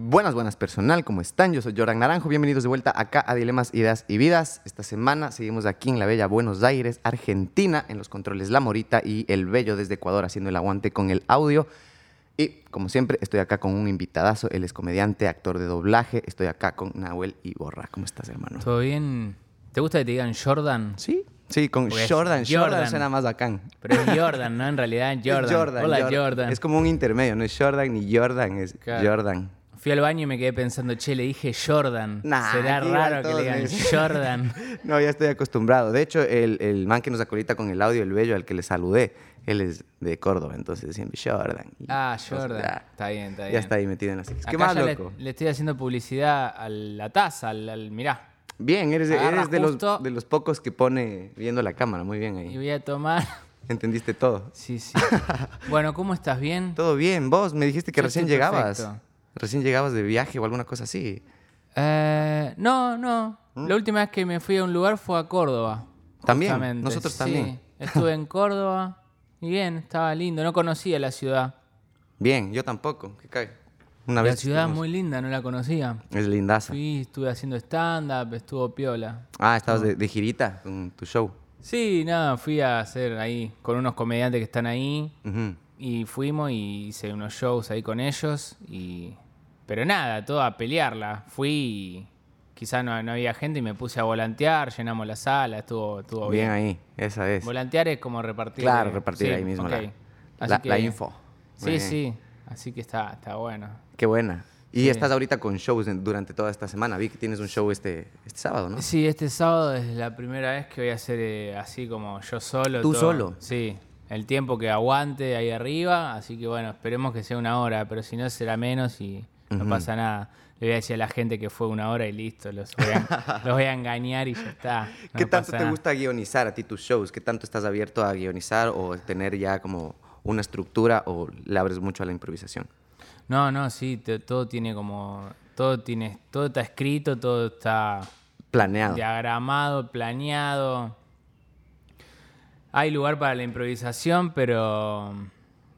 Buenas, buenas personal, ¿cómo están? Yo soy Jordan Naranjo, bienvenidos de vuelta acá a Dilemas, Ideas y Vidas. Esta semana seguimos aquí en la bella Buenos Aires, Argentina, en los controles La Morita y El Bello desde Ecuador haciendo el aguante con el audio. Y como siempre, estoy acá con un invitadazo, él es comediante, actor de doblaje, estoy acá con Nahuel Iborra. ¿Cómo estás, hermano? ¿Todo bien? ¿Te gusta que te digan Jordan? Sí, sí, con Porque es Jordan, Jordan, Jordan. suena más bacán. Pero es Jordan, ¿no? En realidad Jordan. Jordan, Hola, Jordan. Jordan. Es como un intermedio, no es Jordan ni Jordan, es Claro. Jordan. Fui al baño y me quedé pensando, che, le dije Jordan. Nah, Será raro que le digan. Jordan. No, ya estoy acostumbrado. De hecho, el, el man que nos acolita con el audio, el bello al que le saludé, él es de Córdoba, entonces siempre Jordan. Y Ah, Jordan. ya, Está bien, está bien. ya está ahí metido en las ¿Qué Acá más, ya le, loco? le estoy haciendo publicidad a la taza, al, al- mirá. Bien, eres, eres de, los, de los pocos que pone viendo la cámara. Muy bien Y ahí. voy a tomar. Entendiste todo. Sí, sí. bueno, ¿cómo estás? ¿Bien? Todo bien. Vos me dijiste que Yo recién llegabas. perfecto. Recién llegabas de viaje o alguna cosa así. Eh, no, no. ¿Mm? La última vez que me fui a un lugar fue a Córdoba. También, justamente. nosotros Sí, también. Estuve en Córdoba y bien, estaba lindo. No conocía la ciudad. Bien, yo tampoco. ¿Qué cae? Una la vez ciudad es muy linda, no la conocía. Es lindaza. Fui, estuve haciendo stand-up, estuvo piola. Ah, estabas de, de girita con tu show. Sí, nada, fui a hacer ahí con unos comediantes que están ahí y fuimos y hice unos shows ahí con ellos y... Pero nada, todo a pelearla. Fui y quizá no, no había gente y me puse a volantear, llenamos la sala, estuvo, estuvo bien. Bien ahí, esa es. Volantear es como repartir. Claro, repartir sí, ahí mismo ok. la- la- que- la info. Sí, bien. sí. Así que está, está bueno. Qué buena. Y Sí. estás ahorita con shows durante toda esta semana. Vi que tienes un show este, este sábado, ¿no? Sí, este sábado es la primera vez que voy a hacer eh, así como yo solo. ¿Tú todo. solo? Sí. El tiempo que aguante ahí arriba. Así que bueno, esperemos que sea una hora, pero si no será menos y no pasa nada. Le voy a decir a la gente que fue una hora y listo. Los voy a, los voy a engañar y ya está. No ¿Qué tanto te nada. gusta guionizar a ti tus shows? ¿Qué tanto estás abierto a guionizar o tener ya como una estructura o le abres mucho a la improvisación? No, no, sí, te- todo tiene como. Todo tiene. Todo está escrito, todo está. Planeado. diagramado, planeado. Hay lugar para la improvisación, pero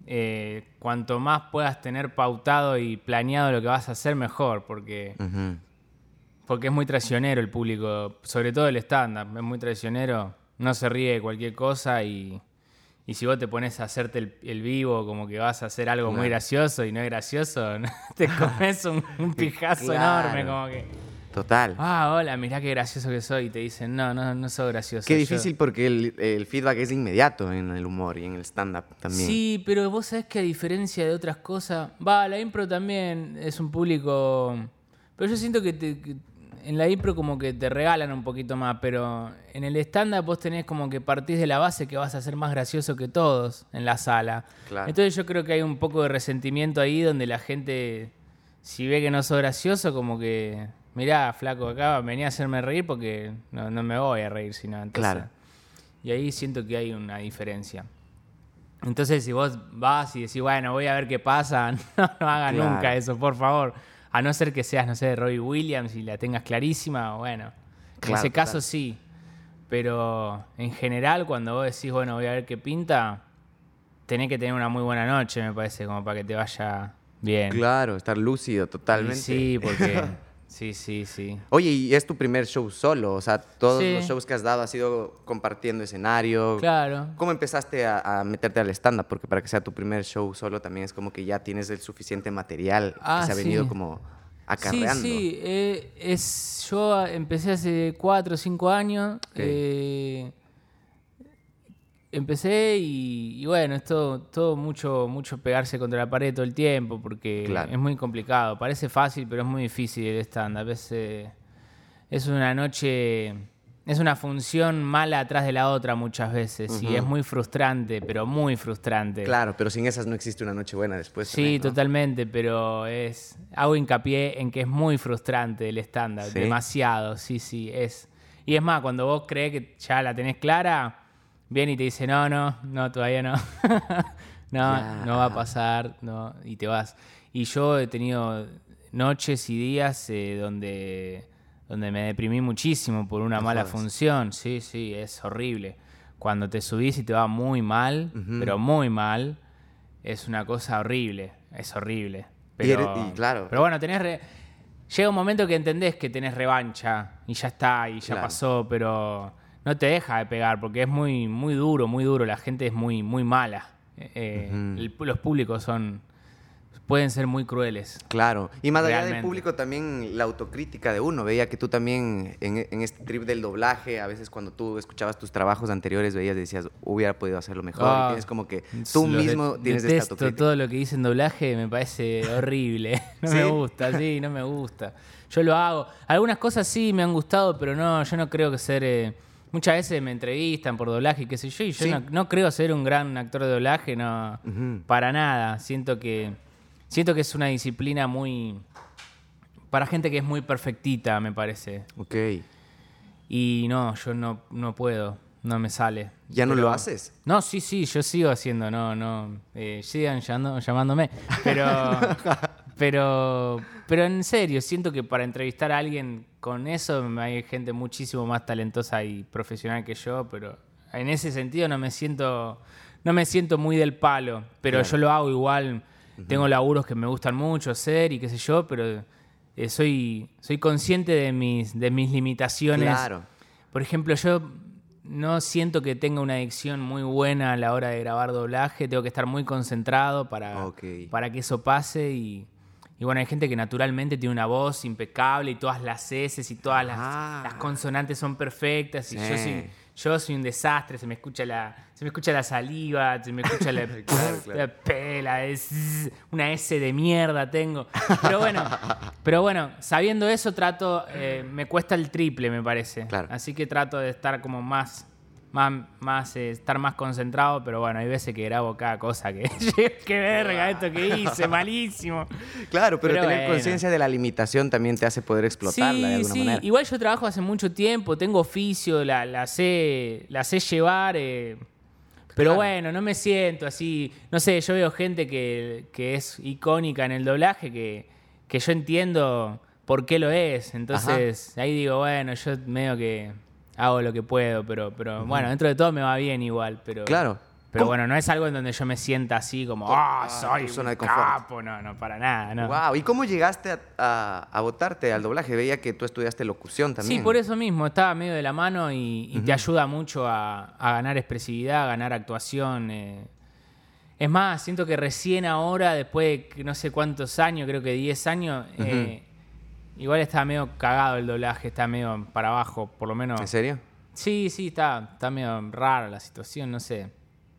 eh, cuanto más puedas tener pautado y planeado lo que vas a hacer, mejor, porque, porque es muy traicionero el público, sobre todo el stand-up, es muy traicionero, no se ríe de cualquier cosa y, y si vos te pones a hacerte el, el vivo como que vas a hacer algo muy gracioso y no es gracioso, te comes un, un pijazo Claro. enorme, como que... Total. Ah, hola, mirá qué gracioso que soy. Y te dicen, no, no, no soy gracioso. Qué yo- difícil porque el, el feedback es inmediato en el humor y en el stand-up también. Sí, pero vos sabés que a diferencia de otras cosas, va, la impro también es un público. Pero yo siento que, te- que en la impro como que te regalan un poquito más, pero en el stand-up vos tenés como que partís de la base que vas a ser más gracioso que todos en la sala. Claro. Entonces yo creo que hay un poco de resentimiento ahí donde la gente, si ve que no sos gracioso, como que, mirá, flaco, acá venía a hacerme reír porque no, no me voy a reír, sino entonces. Claro. Y ahí siento que hay una diferencia. Entonces, si vos vas y decís, bueno, voy a ver qué pasa, no, no haga Claro. nunca eso, por favor. A no ser que seas, no sé, Robbie Williams y la tengas clarísima, bueno. En Claro, ese caso claro. sí. Pero en general, cuando vos decís, bueno, voy a ver qué pinta, tenés que tener una muy buena noche, me parece, como para que te vaya bien. Claro, estar lúcido Y totalmente. Sí, porque. sí, sí, sí. Oye, y es tu primer show solo, o sea, todos Sí. los shows que has dado ha sido compartiendo escenario. Claro. ¿Cómo empezaste a, a meterte al stand-up? Porque para que sea tu primer show solo también es como que ya tienes el suficiente material Ah, que se ha sí. venido como acarreando. Sí, sí. eh, es, yo empecé hace cuatro o cinco años. eh, empecé y, y bueno, es todo, todo mucho, mucho pegarse contra la pared todo el tiempo porque Claro. es muy complicado. Parece fácil, pero es muy difícil el stand-up. Es, eh, es una noche, es una función mala atrás de la otra muchas veces y es muy frustrante, pero muy frustrante. Claro, pero sin esas no existe una noche buena después. Sí, también, ¿no? totalmente, pero es hago hincapié en que es muy frustrante el ¿Sí? demasiado, sí, sí, es. Y es más, cuando vos crees que ya la tenés clara, viene y te dice, no, no, no, todavía no. no, no va a pasar, no, y te vas. Y yo he tenido noches y días eh, donde, donde me deprimí muchísimo por una No mala función, sí, sí, es horrible. Cuando te subís y te va muy mal, pero muy mal, es una cosa horrible, es horrible. Pero, claro. Pero bueno, tenés llega un momento que entendés que tenés revancha y ya está, y ya pasó, pero no te deja de pegar porque es muy, muy duro, muy duro. La gente es muy, muy mala. Eh, los públicos son pueden ser muy crueles. Claro. Y más allá del público, también la autocrítica de uno. Veía que tú también en, este trip del doblaje, a veces cuando tú escuchabas tus trabajos anteriores, veías y decías, hubiera podido hacerlo mejor. y ah, tienes como que tú mismo tienes esta autocrítica. todo lo que dice en doblaje me parece horrible. No me gusta, sí, no me gusta. Yo lo hago. Algunas cosas sí me han gustado, pero no, yo no creo que ser... Eh, muchas veces me entrevistan por doblaje, qué sé yo, y yo no, creo ser un gran actor de doblaje, no, para nada. Siento que Siento que es una disciplina muy. para gente que es muy perfectita, me parece. Ok. Y no, yo no, no puedo, no me sale. ¿Ya no lo haces? No, sí, sí, yo sigo haciendo, no, no. Eh, sigan llamándome. Pero, pero, pero en serio, siento que para entrevistar a alguien con eso hay gente muchísimo más talentosa y profesional que yo, pero en ese sentido no me siento, no me siento muy del palo, pero yo lo hago igual tengo laburos que me gustan mucho hacer y qué sé yo, pero eh, soy, soy consciente de mis, de mis limitaciones. Claro. Por ejemplo, yo no siento que tenga una adicción muy buena a la hora de grabar doblaje. Tengo que estar muy concentrado para, para que eso pase. Y, bueno, hay gente que naturalmente tiene una voz impecable y todas las S y todas las, ah. consonantes son perfectas. Y yo soy yo soy un desastre, se me escucha la, se me escucha la saliva, se me escucha la, pela, es una S de mierda tengo. Pero bueno, pero bueno, sabiendo eso trato, eh, me cuesta el triple me parece. Así que trato de estar como más más, más eh, estar más concentrado, pero bueno, hay veces que grabo cada cosa que. ¡Qué verga esto que hice! ¡Malísimo! Claro, pero, tener conciencia de la limitación también te hace poder explotarla de alguna sí. Igual yo trabajo hace mucho tiempo, tengo oficio, la, la, sé, la sé llevar. Eh, pero bueno, no me siento así. No sé, yo veo gente que, que es icónica en el doblaje que, que yo entiendo por qué lo es. Entonces, ahí digo, bueno, yo medio que hago lo que puedo, pero, pero bueno, dentro de todo me va bien igual. Pero, claro. Pero bueno, no es algo en donde yo me sienta así como, ah, soy un capo, no, no, para nada, no. Wow, ¿y cómo llegaste a, a, votarte al doblaje? Veía que tú estudiaste locución también. Sí, por eso mismo, estaba medio de la mano y, te ayuda mucho a, ganar expresividad, a ganar actuación. Eh. Es más, siento que recién ahora, después de no sé cuántos años, creo que 10 años, eh, Igual está medio cagado el doblaje, está medio para abajo, por lo menos. ¿En serio? Sí, sí, está, está medio rara la situación, no sé.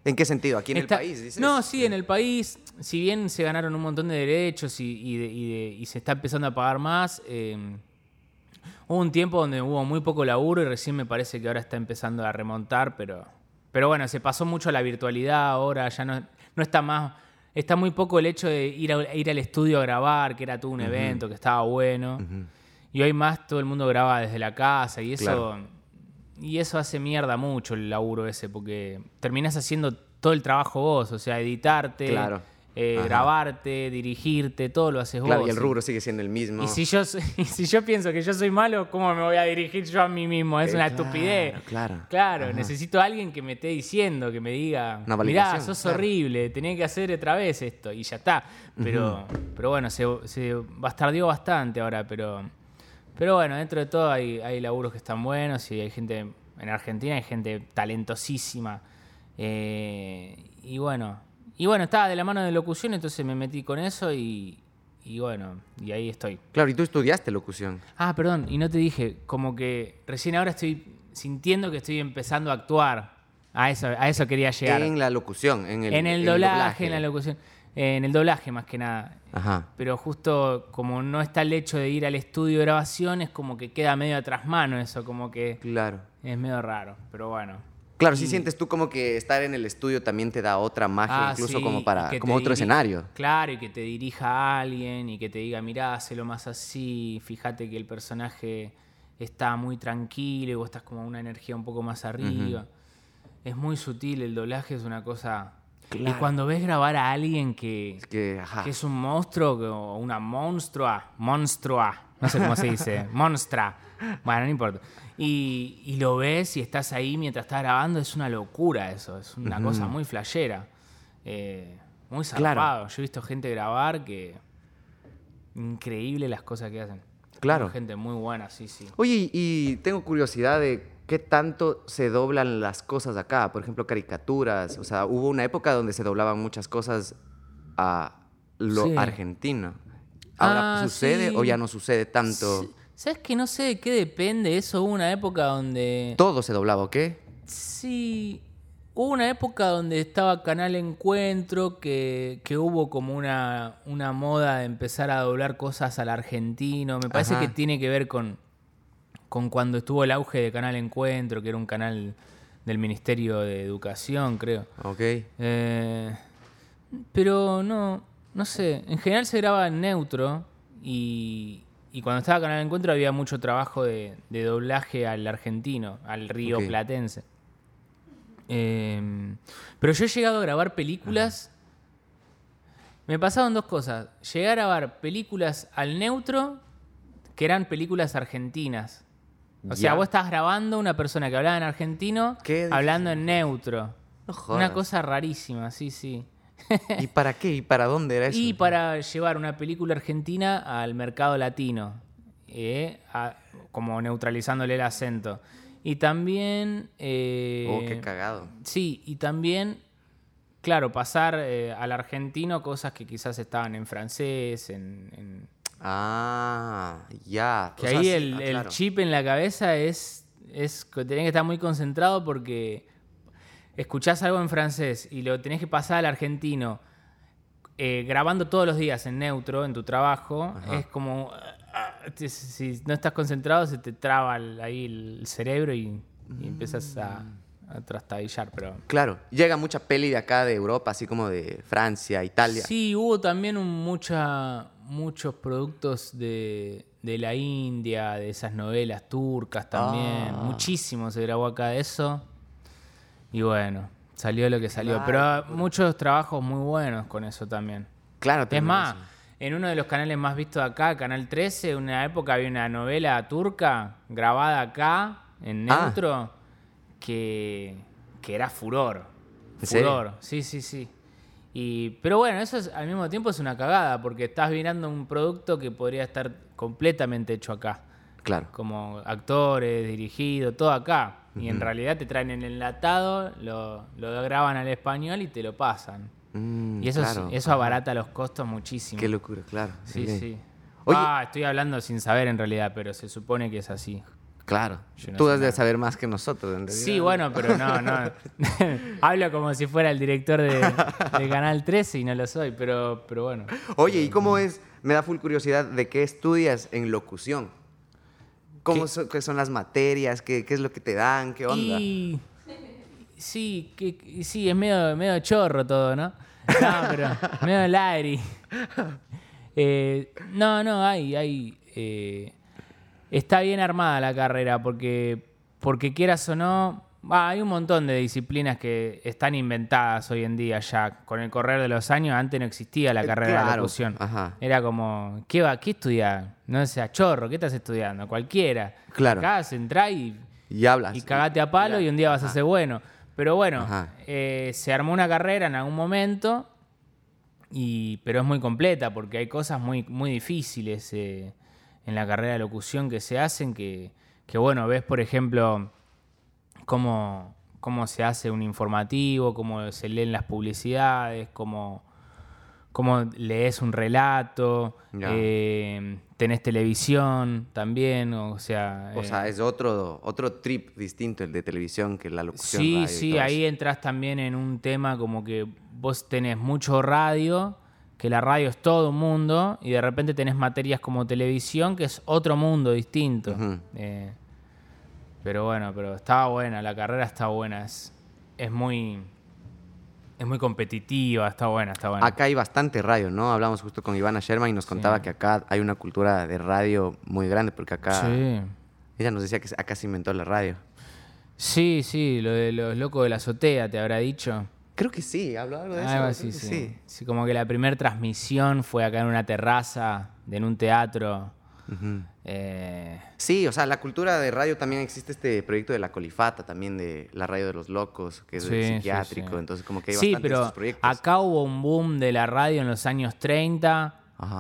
¿En qué sentido? ¿Aquí en el país? Dices? No, sí, en el país, si bien se ganaron un montón de derechos y, se está empezando a pagar más, eh, hubo un tiempo donde hubo muy poco laburo y recién me parece que ahora está empezando a remontar, pero, pero bueno, se pasó mucho a la virtualidad ahora, ya no, no está más está muy poco el hecho de ir, ir al estudio a grabar, que era todo un evento, que estaba bueno. Y hoy más todo el mundo graba desde la casa y eso, y eso hace mierda mucho el laburo ese, porque terminas haciendo todo el trabajo vos, o sea, editarte, claro. Eh, grabarte, dirigirte, todo lo haces claro, Y el rubro sigue siendo el mismo. Y si, yo, si yo pienso que yo soy malo, ¿cómo me voy a dirigir yo a mí mismo? Es una estupidez. Claro. Claro, necesito a alguien que me esté diciendo, que me diga, mirá, sos horrible, tenés que hacer otra vez esto. Y ya está. Pero, pero bueno, se, se bastardeó bastante ahora, pero, pero bueno, dentro de todo hay, hay laburos que están buenos y hay gente, en Argentina hay gente talentosísima. Eh, y bueno, y bueno, estaba de la mano de locución, entonces me metí con eso y, bueno, y ahí estoy. Claro, y tú estudiaste locución. Ah, perdón, y no te dije, como que recién ahora estoy sintiendo que estoy empezando a actuar. A eso, a eso quería llegar. En la locución, en el, en el, doblaje, en la locución. En el doblaje más que nada. Ajá. Pero justo como no está el hecho de ir al estudio de grabación, es como que queda medio atrás mano eso, como que... Claro. Es medio raro, pero bueno. Claro, si sientes tú como que estar en el estudio también te da otra magia, ah, incluso como para como otro escenario. Claro, y que te dirija a alguien y que te diga, mirá, hazlo más así, fíjate que el personaje está muy tranquilo y vos estás como una energía un poco más arriba. Es muy sutil, el doblaje es una cosa... Y cuando ves grabar a alguien que, que, es un monstruo o una monstrua, monstrua, no sé cómo se dice, monstra, bueno, no importa. Y, lo ves y estás ahí mientras estás grabando, es una locura eso, es una cosa muy flashera. Eh, muy zarpado. Yo he visto gente grabar que. increíble las cosas que hacen. Claro. Gente muy buena, sí, sí. Oye, y tengo curiosidad de qué tanto se doblan las cosas acá. Por ejemplo, caricaturas. O sea, hubo una época donde se doblaban muchas cosas a lo Sí. argentino. ¿Ahora Ah, sucede sí. o ya no sucede tanto? Sí, ¿Sabes que no sé de qué depende? Eso hubo una época donde... Todo se doblaba, ¿o qué? Sí, hubo una época donde estaba Canal Encuentro, que, que hubo como una, una moda de empezar a doblar cosas al argentino. Me parece Ajá. que tiene que ver con, con cuando estuvo el auge de Canal Encuentro, que era un canal del Ministerio de Educación, creo. Ok. Eh, pero no, no sé. En general se graba en neutro y, y cuando estaba Canal Encuentro había mucho trabajo de, de doblaje al argentino, al río platense. Eh, pero yo he llegado a grabar películas. Me pasaban dos cosas. Llegué a grabar películas al neutro que eran películas argentinas. O sea, vos estás grabando una persona que hablaba en argentino ¿Qué hablando en neutro. No Una cosa rarísima, sí, sí. ¿Y para qué? ¿Y para dónde era eso? Y para llevar una película argentina al mercado latino, eh, a- como neutralizándole el acento. Y también... eh, Oh, qué cagado. Sí, y también, claro, pasar eh, al argentino cosas que quizás estaban en francés, en... en- Ah, ya. que ahí el, ah, el claro. chip en la cabeza es, es que tenés que estar muy concentrado porque escuchás algo en francés y lo tenés que pasar al argentino eh, grabando todos los días en neutro en tu trabajo, Ajá. es como... ah, si no estás concentrado se te traba el- ahí el cerebro y, y empiezas a, a trastabillar, pero... Claro. Llega mucha peli de acá de Europa, así como de Francia, Italia. Sí, hubo también un- mucha, muchos productos de, de la India, de esas novelas turcas también. Ah. Muchísimo se grabó acá de eso. Y bueno, salió lo que salió. Claro, Pero muchos trabajos muy buenos con eso también. Claro. Es más, eso. en uno de los canales más vistos acá, Canal 13, en una época había una novela turca grabada acá, en Ah. neutro, que, que era furor. Furor, sí, sí, sí. Y, pero bueno, eso es- al mismo tiempo es una cagada, porque estás mirando un producto que podría estar completamente hecho acá. Claro. Como actores, dirigido, todo acá. Y en realidad te traen el enlatado, lo, lo graban al español y te lo pasan. Mm, Y eso, es- eso abarata los costos muchísimo. Qué locura, claro. Sí, sí. Oye- Ah, estoy hablando sin saber en realidad, pero se supone que es así. Claro. No Tú has de saber más que nosotros, en realidad. Sí, bueno, pero no, no. Hablo como si fuera el director de, de Canal 13 y no lo soy, pero, pero bueno. Oye, ¿y cómo es? Me da full curiosidad de qué estudias en locución. ¿Cómo ¿Qué? son, qué son las materias? ¿Qué, qué es lo que te dan? ¿Qué onda? Y sí, que, sí, es medio, medio chorro todo, ¿no? No, pero medio lagri. Eh, no, no, hay, hay. eh, está bien armada la carrera porque, porque quieras o no, va, hay un montón de disciplinas que están inventadas hoy en día ya. Con el correr de los años, antes no existía la Eh, carrera de locución. ajá. Era como, ¿qué va? ¿Qué estudiar? No sea chorro, ¿qué estás estudiando? Cualquiera. Claro. Acá se entra y Y hablas. y cagate a palo y un día vas a ser bueno. Pero bueno, eh, se armó una carrera en algún momento, y, pero es muy completa porque hay cosas muy, muy difíciles eh, en la carrera de locución que se hacen que, que, bueno, ves por ejemplo cómo, cómo se hace un informativo, cómo se leen las publicidades, cómo, cómo lees un relato, eh, tenés televisión también, o sea... O eh, sea, es otro, otro trip distinto el de televisión que la locución. Sí, radio sí, ahí entras también en un tema como que vos tenés mucho radio, que la radio es todo un mundo, y de repente tenés materias como televisión, que es otro mundo distinto. Eh, pero bueno, pero estaba buena, la carrera está buena, es, es muy es muy competitiva, está buena, está buena. Acá hay bastante radio, ¿no? Hablamos justo con Ivana Sherman y nos contaba que acá hay una cultura de radio muy grande, porque acá. Sí. Ella nos decía que acá se inventó la radio. Sí, sí, lo de los locos de la azotea, te habrá dicho. Creo que sí, habló algo de eso. Que sí. Sí, como que la primera transmisión fue acá en una terraza, en un teatro. Eh, Sí, o sea, la cultura de radio también existe este proyecto de la Colifata, también de la radio de los locos, que es Sí, psiquiátrico, sí. entonces como que hay sí, pero estos proyectos. acá hubo un boom de la radio en los años 30,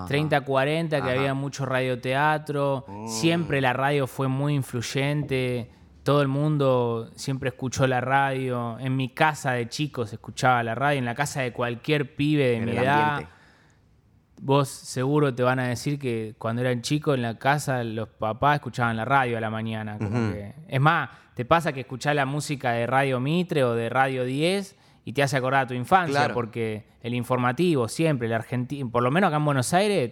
30, 40, que había mucho radioteatro. Oh. Siempre la radio fue muy influyente. Todo el mundo siempre escuchó la radio. En mi casa de chicos escuchaba la radio. En la casa de cualquier pibe de En mi edad. ambiente. Vos seguro te van a decir que cuando eran chicos en la casa los papás escuchaban la radio a la mañana. como que- es más, te pasa que escuchás la música de Radio Mitre o de Radio 10 y te hace acordar a tu infancia Claro. porque el informativo siempre, el argentino, por lo menos acá en Buenos Aires,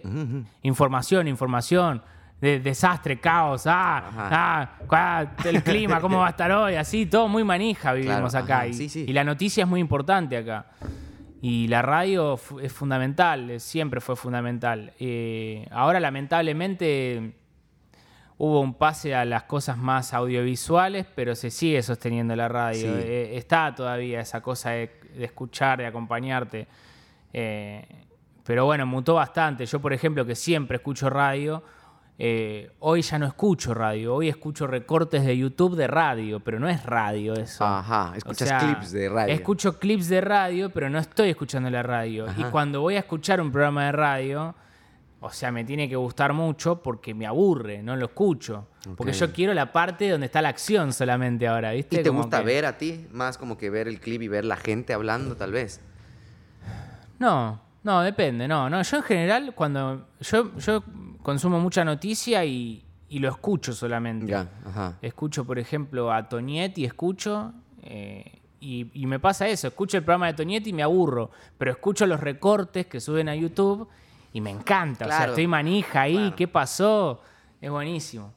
información, información. De, desastre, caos, ah, ah, el clima, cómo va a estar hoy, así, todo muy manija vivimos Claro, acá. ajá, y, sí, sí. y la noticia es muy importante acá. Y la radio es fundamental, siempre fue fundamental. Eh, ahora, lamentablemente, hubo un pase a las cosas más audiovisuales, pero se sigue sosteniendo la radio. Sí. Eh, está todavía esa cosa de, de escuchar, de acompañarte. Eh, pero bueno, mutó bastante. Yo, por ejemplo, que siempre escucho radio, eh, hoy ya no escucho radio. Hoy escucho recortes de YouTube de radio, pero no es radio eso. Ajá, O escuchas sea, clips de radio. Escucho clips de radio, pero no estoy escuchando la radio. Y cuando voy a escuchar un programa de radio, o sea, me tiene que gustar mucho porque me aburre, no lo escucho. Porque yo quiero la parte donde está la acción solamente ahora, ¿viste? ¿Y te Como gusta que- ver a ti? Más como que ver el clip y ver la gente hablando, tal vez. No, no, depende, no, no. Yo en general, cuando. Yo, yo consumo mucha noticia y, y lo escucho solamente. Ya, ajá. Escucho, por ejemplo, a Tonietti, escucho. eh, y, y me pasa eso, escucho el programa de Tonietti y me aburro. Pero escucho los recortes que suben a YouTube y me encanta. O sea, estoy manija ahí, Claro. ¿qué pasó? Es buenísimo.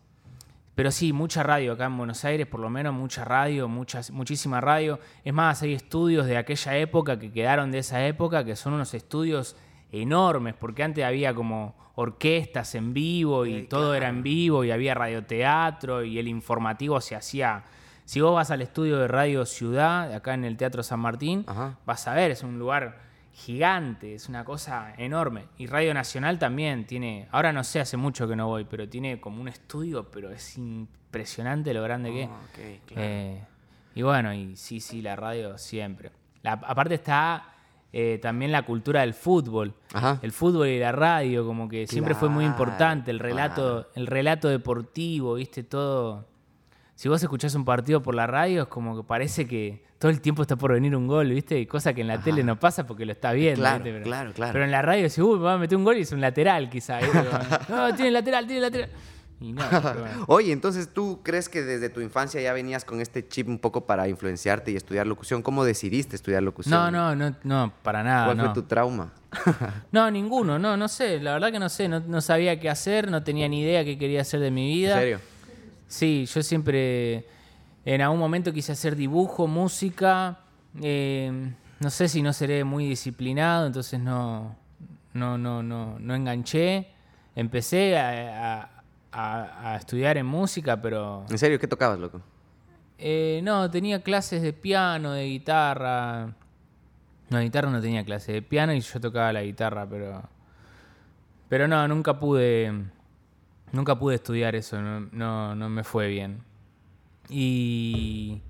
Pero sí, mucha radio acá en Buenos Aires, por lo menos mucha radio, muchas, muchísima radio. Es más, hay estudios de aquella época que quedaron de esa época que son unos estudios enormes, porque antes había como orquestas en vivo y Eh, todo claro. era en vivo y había radioteatro y el informativo se hacía. Si vos vas al estudio de Radio Ciudad, acá en el Teatro San Martín, Ajá. vas a ver, es un lugar gigante, es una cosa enorme. Y Radio Nacional también tiene, ahora no sé, hace mucho que no voy, pero tiene como un estudio, pero es impresionante lo grande que es. Ah, claro. Eh, y bueno, y sí, sí, la radio siempre. La- aparte está eh, también la cultura del fútbol. Ajá. El fútbol y la radio, como que siempre fue muy importante. El relato, el relato deportivo, viste, todo. Si vos escuchás un partido por la radio, es como que parece que todo el tiempo está por venir un gol, ¿viste? Y cosa que en la tele no pasa porque lo está viendo. Claro, ¿viste? Pero, claro, claro. Pero en la radio, si uy, me va a meter un gol y es un lateral, quizá. no, tiene lateral, tiene lateral. Y no, pero bueno. Oye, entonces tú crees que desde tu infancia ya venías con este chip un poco para influenciarte y estudiar locución. ¿Cómo decidiste estudiar locución? No, no, no, no, para nada. ¿Cuál no. fue tu trauma? No, ninguno, no, no sé, la verdad que no sé, no, no sabía qué hacer, no tenía ni idea qué quería hacer de mi ¿En vida. serio? Sí, yo siempre, en algún momento quise hacer dibujo, música, eh, no sé si no seré muy disciplinado, entonces no, no, no, no, no enganché. Empecé a, a- a- a estudiar en música, pero ¿En serio? ¿Qué tocabas, loco? eh, no, tenía clases de piano, de guitarra. No, de guitarra no tenía clases de piano y yo tocaba la guitarra, pero. Pero no, nunca pude. Nunca pude estudiar eso, no, no, no me fue bien. Y.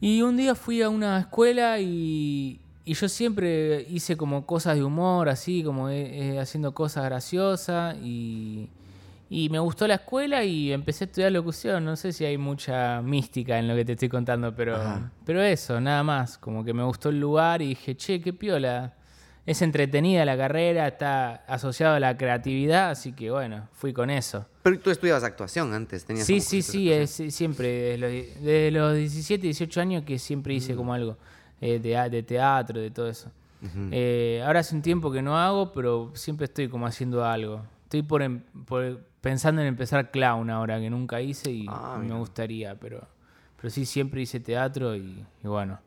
Y un día fui a una escuela y, y yo siempre hice como cosas de humor, así, como eh, eh, haciendo cosas graciosas. Y, y me gustó la escuela y empecé a estudiar locución. No sé si hay mucha mística en lo que te estoy contando, pero, Ajá. pero eso, nada más. Como que me gustó el lugar y dije, che, qué piola. Es entretenida la carrera, está asociado a la creatividad, así que bueno, fui con eso. Pero tú estudiabas actuación antes, tenías Sí, sí, sí, es, siempre, desde los, desde los 17, 18 años que siempre hice como algo eh, de, de teatro, de todo eso. Eh, ahora hace un tiempo que no hago, pero siempre estoy como haciendo algo. Estoy por, em- por- pensando en empezar clown ahora, que nunca hice y Ah, me gustaría, pero, pero sí, siempre hice teatro y, y bueno.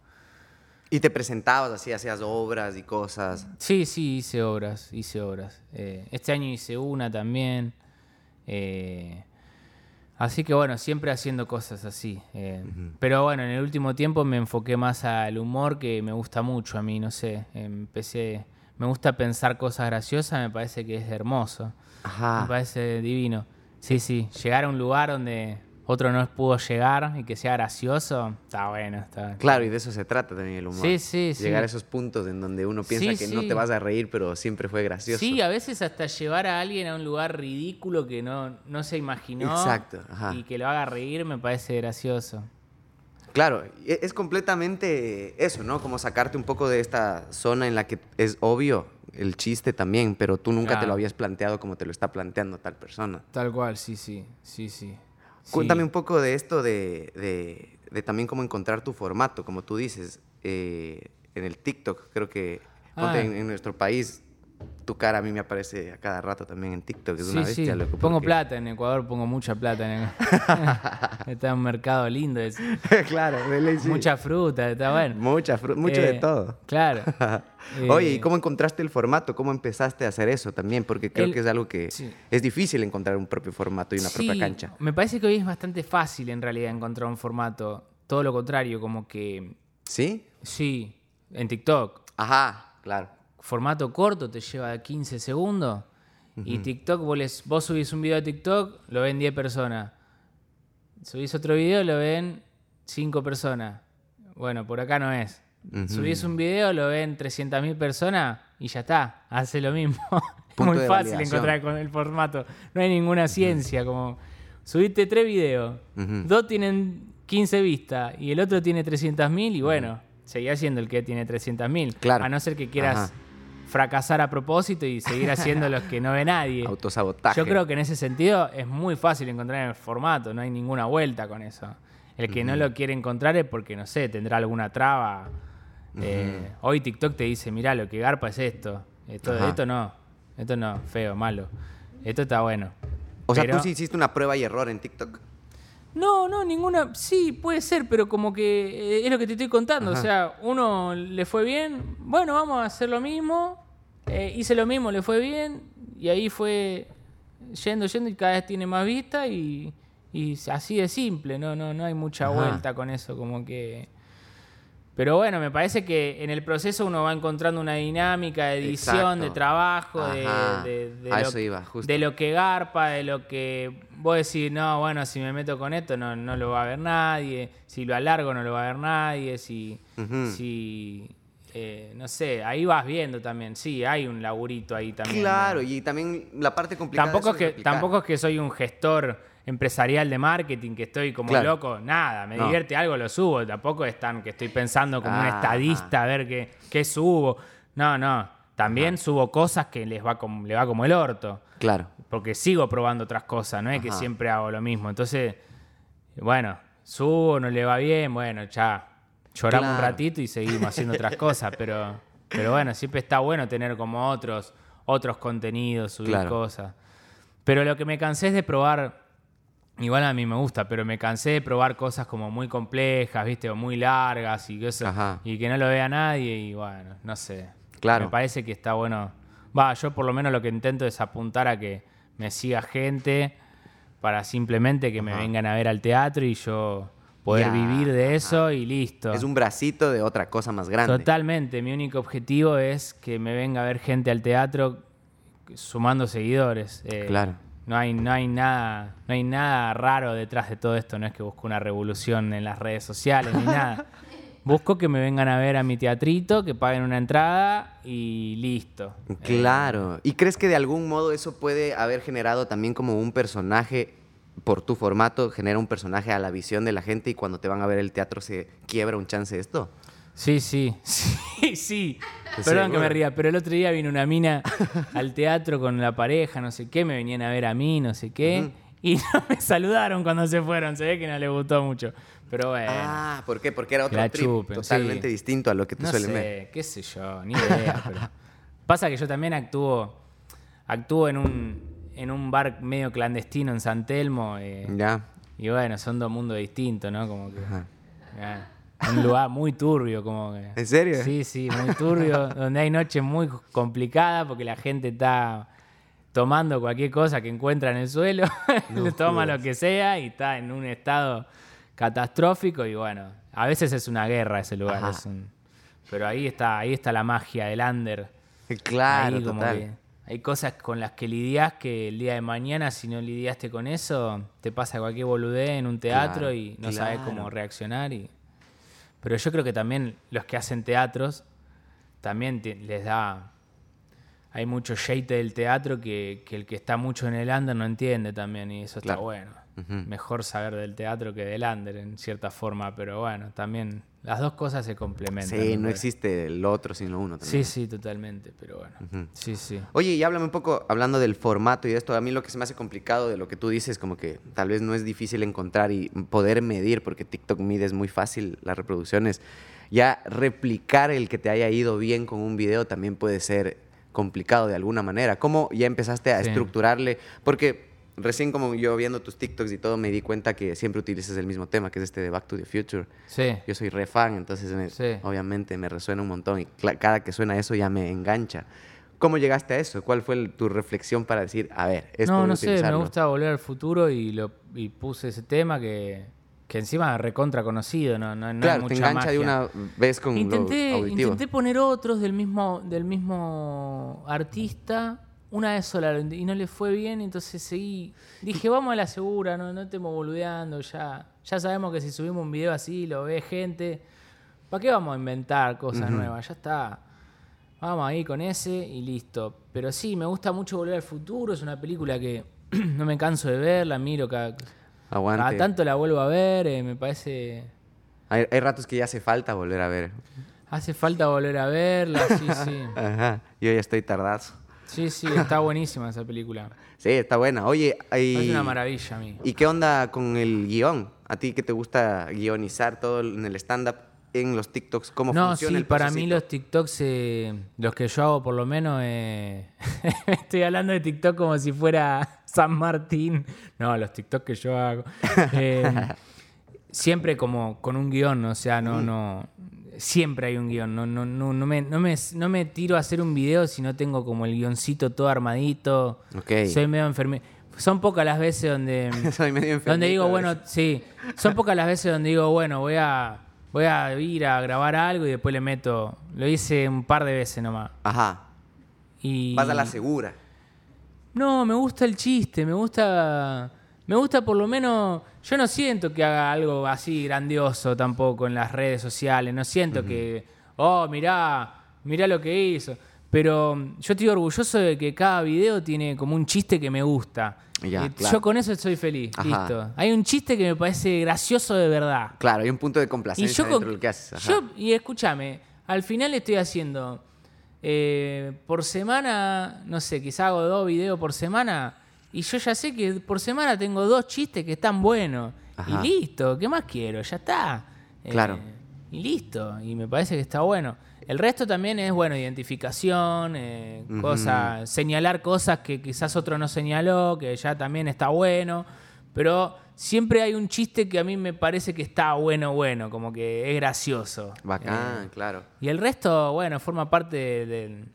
Y te presentabas así, hacías obras y cosas. Sí, sí, hice obras, hice obras. Eh, este año hice una también. eh, así que bueno, siempre haciendo cosas así. eh, Pero bueno, en el último tiempo me enfoqué más al humor que me gusta mucho a mí, no sé. Empecé, me gusta pensar cosas graciosas, me parece que es hermoso. Me Ajá. parece divino. Sí, sí, llegar a un lugar donde otro no pudo llegar y que sea gracioso, está bueno. Está, Claro, y de eso se trata también el humor. Sí, sí, sí. Llegar a esos puntos en donde uno piensa Sí, que no te vas a reír, pero siempre fue gracioso. Sí, a veces hasta llevar a alguien a un lugar ridículo que no, no se imaginó. Exacto, ajá. Y que lo haga reír me parece gracioso. Claro, e- es completamente eso, ¿no? Como sacarte un poco de esta zona en la que es obvio el chiste también, pero tú nunca te lo habías planteado como te lo está planteando tal persona. Tal cual, sí, sí, sí, sí. Cuéntame un poco de esto de, de- de también cómo encontrar tu formato, como tú dices, eh, en el TikTok, creo que Ah. en, en nuestro país, tu cara a mí me aparece a cada rato también en TikTok, es una Sí, bestia. sí. loco, Pongo porque- plata en Ecuador, pongo mucha plata en Está en un mercado lindo. es- claro, sí. Mucha fruta, está bueno. Mucha fru- mucho de Eh, todo. Claro. Oye, Eh, ¿y cómo encontraste el formato? ¿Cómo empezaste a hacer eso también? Porque creo El- que es algo que es difícil encontrar un propio formato y una propia cancha. Me parece que hoy es bastante fácil en realidad encontrar un formato. Todo lo contrario, como que ¿Sí? sí, en TikTok, Ajá, claro. Formato corto te lleva 15 segundos y TikTok, vos, les- vos subís un video a TikTok, lo ven 10 personas. Subís otro video, lo ven 5 personas. Bueno, por acá no es. Subís un video, lo ven 300.000 personas y ya está, hace lo mismo. es muy fácil validación. encontrar con el formato. No hay ninguna ciencia, como subiste tres videos, dos tienen 15 vistas y el otro tiene 300.000 y bueno, seguí siendo el que tiene 300.000. Claro. A no ser que quieras Ajá. Fracasar a propósito y seguir haciendo los que no ve nadie. Autosabotaje. Yo creo que en ese sentido es muy fácil encontrar el formato, no hay ninguna vuelta con eso. El que no lo quiere encontrar es porque, no sé, tendrá alguna traba. Eh, hoy TikTok te dice, mirá, lo que garpa es esto. Esto, Ajá. esto no, esto no, feo, malo. Esto está bueno. O sea, tú sí hiciste una prueba y error en TikTok. No, no, ninguna. Sí, puede ser, pero como que eh, es lo que te estoy contando. Ajá. O sea, uno le fue bien, bueno, vamos a hacer lo mismo. Eh, hice lo mismo, le fue bien. Y ahí fue yendo, yendo y cada vez tiene más vista y, y así de simple. No, no, no hay mucha Ajá. vuelta con eso, como que. Pero bueno, me parece que en el proceso uno va encontrando una dinámica de edición, Exacto. de trabajo, de, de- lo, eso iba, justo. de lo que garpa, de lo que vos decís, no, bueno, si me meto con esto no, no lo va a ver nadie, si lo alargo no lo va a ver nadie, si eh, no sé, ahí vas viendo también, sí, hay un laburito ahí también. Claro, ¿no? y también la parte complicada Tampoco es, que, replicar. tampoco es que soy un gestor empresarial de marketing, que estoy como Claro. loco, nada, me No. divierte algo, lo subo, tampoco es tan que estoy pensando como un Ah, estadista a ver qué, qué subo. No, no, también subo cosas que les va como, le va como el orto. Claro. Porque sigo probando otras cosas, no es que siempre hago lo mismo. Entonces, bueno, subo, no le va bien, bueno, ya lloramos un ratito y seguimos haciendo otras cosas, pero, pero bueno, siempre está bueno tener como otros, otros contenidos, subir Claro. cosas. Pero lo que me cansé es de probar, igual a mí me gusta, pero me cansé de probar cosas como muy complejas, viste, o muy largas y que, eso, y que no lo vea nadie y bueno, no sé. Claro. Me parece que está bueno. Va, yo por lo menos lo que intento es apuntar a que me siga gente para simplemente que me vengan a ver al teatro y yo poder Ya, vivir de ajá. eso y listo. Es un bracito de otra cosa más grande. Totalmente, mi único objetivo es que me venga a ver gente al teatro sumando seguidores. Eh, Claro. No hay, no, hay nada, no hay nada raro detrás de todo esto, no es que busco una revolución en las redes sociales ni nada. Busco que me vengan a ver a mi teatrito, que paguen una entrada y listo. Claro. ¿Y crees que de algún modo eso puede haber generado también como un personaje por tu formato, genera un personaje a la visión de la gente y cuando te van a ver el teatro se quiebra un chance esto? Sí, sí, sí, sí. ¿Estás Perdón que me ría, pero el otro día vino una mina al teatro con la pareja, no sé qué, me venían a ver a mí, no sé qué, y no me saludaron cuando se fueron, se ve que no les gustó mucho. Pero bueno, Ah, ¿por qué? Porque era otro trip chupen, totalmente sí. distinto a lo que te no suelen sé, ver. qué sé yo, ni idea. pero... Pasa que yo también actúo, actúo en un, en un bar medio clandestino en San Telmo, eh, Ya. y bueno, son dos mundos distintos, ¿no? Como que... Un lugar muy turbio, como que. ¿En serio? Sí, sí, muy turbio, donde hay noches muy complicadas porque la gente está tomando cualquier cosa que encuentra en el suelo, No toma lo que sea y está en un estado catastrófico y bueno, a veces es una guerra ese lugar, Ajá. es un- pero ahí está, ahí está la magia del under. Claro, ahí como total. que hay cosas con las que lidias que el día de mañana, si no lidiaste con eso, te pasa cualquier boludez en un teatro Claro, y no sabes cómo reaccionar. Y... Pero yo creo que también los que hacen teatros, también te- les da... Hay mucho shade del teatro que, que el que está mucho en el under no entiende también y eso está Claro. bueno. Mejor saber del teatro que del under en cierta forma, pero bueno, también las dos cosas se complementan. Sí, no existe el otro sino uno Sí, también. sí, totalmente, pero bueno. Ujú. Sí, sí. Oye, y háblame un poco, hablando del formato y esto, a mí lo que se me hace complicado de lo que tú dices, como que tal vez no es difícil encontrar y poder medir, porque TikTok mide es muy fácil las reproducciones. Ya replicar el que te haya ido bien con un video también puede ser complicado de alguna manera. ¿Cómo ya empezaste a Sí. estructurarle? Porque recién como yo viendo tus TikToks y todo, me di cuenta que siempre utilizas el mismo tema, que es este de Back to the Future. Sí. Yo soy re fan, entonces me- Sí. obviamente me resuena un montón y cada que suena eso ya me engancha. ¿Cómo llegaste a eso? ¿Cuál fue el- tu reflexión para decir, a ver, esto no, no sé, me gusta volver al futuro y, lo, y puse ese tema que, que encima recontra conocido, no, no, no hay Claro, te mucha engancha de magia. una vez con Intenté, lo auditivo. intenté poner otros del mismo, del mismo artista una vez sola y no le fue bien, entonces seguí. Dije, vamos a la segura, no, no estemos boludeando, ya, ya sabemos que si subimos un video así lo ve gente. ¿Para qué vamos a inventar cosas nuevas? Ya está. Vamos ahí con ese y listo. Pero sí, me gusta mucho Volver al Futuro, es una película que no me canso de ver, la miro cada, Aguante. cada tanto la vuelvo a ver, eh, me parece... Hay, hay ratos que ya hace falta volver a ver. Hace falta volver a verla, sí, sí. Ajá, yo ya estoy tardazo. Sí, sí, está buenísima esa película. Sí, está buena. Oye, Es y, una maravilla a mí. ¿y qué onda con el guion? ¿A ti que te gusta guionizar todo en el stand-up, en los TikToks? ¿Cómo No, funciona sí, el para mí los TikToks, eh, los que yo hago por lo menos, eh, estoy hablando de TikTok como si fuera San Martín. No, los TikToks que yo hago. eh, siempre como con un guion, o sea, no, no. Siempre hay un guion. No, no, no, no, me, no, me, no me tiro a hacer un video si no tengo como el guioncito todo armadito. Ok. Soy medio enfermo. Son pocas las veces donde. Soy medio Donde digo, bueno, sí. Son pocas las veces donde digo, bueno, voy a, voy a ir a grabar algo y después le meto. Lo hice un par de veces nomás. Ajá, Y, vas a la segura. No, me gusta el chiste, me gusta. Me gusta por lo menos. Yo no siento que haga algo así grandioso tampoco en las redes sociales. No siento que. Oh, mirá, mirá lo que hizo. Pero mm, yo estoy orgulloso de que cada video tiene como un chiste que me gusta. Ya, Y claro. Yo con eso estoy feliz. Ajá. Listo. Hay un chiste que me parece gracioso de verdad. Claro, hay un punto de Y complacencia yo, dentro con- de lo que haces. ajá. yo- y escúchame, al final estoy haciendo eh, por semana, no sé, quizá hago dos videos por semana y yo ya sé que por semana tengo dos chistes que están buenos. Ajá. Y listo, ¿qué más quiero? Ya está. Eh, Claro. y listo, y me parece que está bueno. El resto también es, bueno, identificación, eh, cosas, señalar cosas que quizás otro no señaló, que ya también está bueno, pero siempre hay un chiste que a mí me parece que está bueno, bueno, como que es gracioso. Bacán, Eh, claro. y el resto, bueno, forma parte de, de-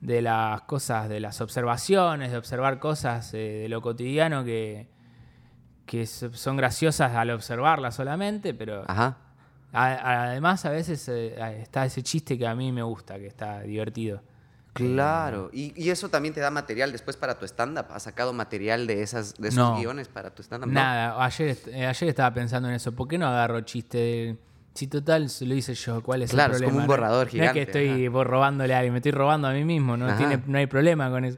de las cosas, de las observaciones, de observar cosas eh, de lo cotidiano que, que so- son graciosas al observarlas solamente, pero Ajá. a- además a veces eh, está ese chiste que a mí me gusta, que está divertido. Claro. Y, y eso también te da material después para tu stand-up. ¿Has sacado material de, esas, de esos No. guiones para tu stand-up? No. Nada, ayer, eh, ayer estaba pensando en eso. ¿Por qué no agarro chiste? Si total lo hice yo, ¿cuál es Claro, el es como problema? un No- borrador No es gigante, que estoy robándole a alguien, me estoy robando a mí mismo, no. Tiene, no hay problema con eso.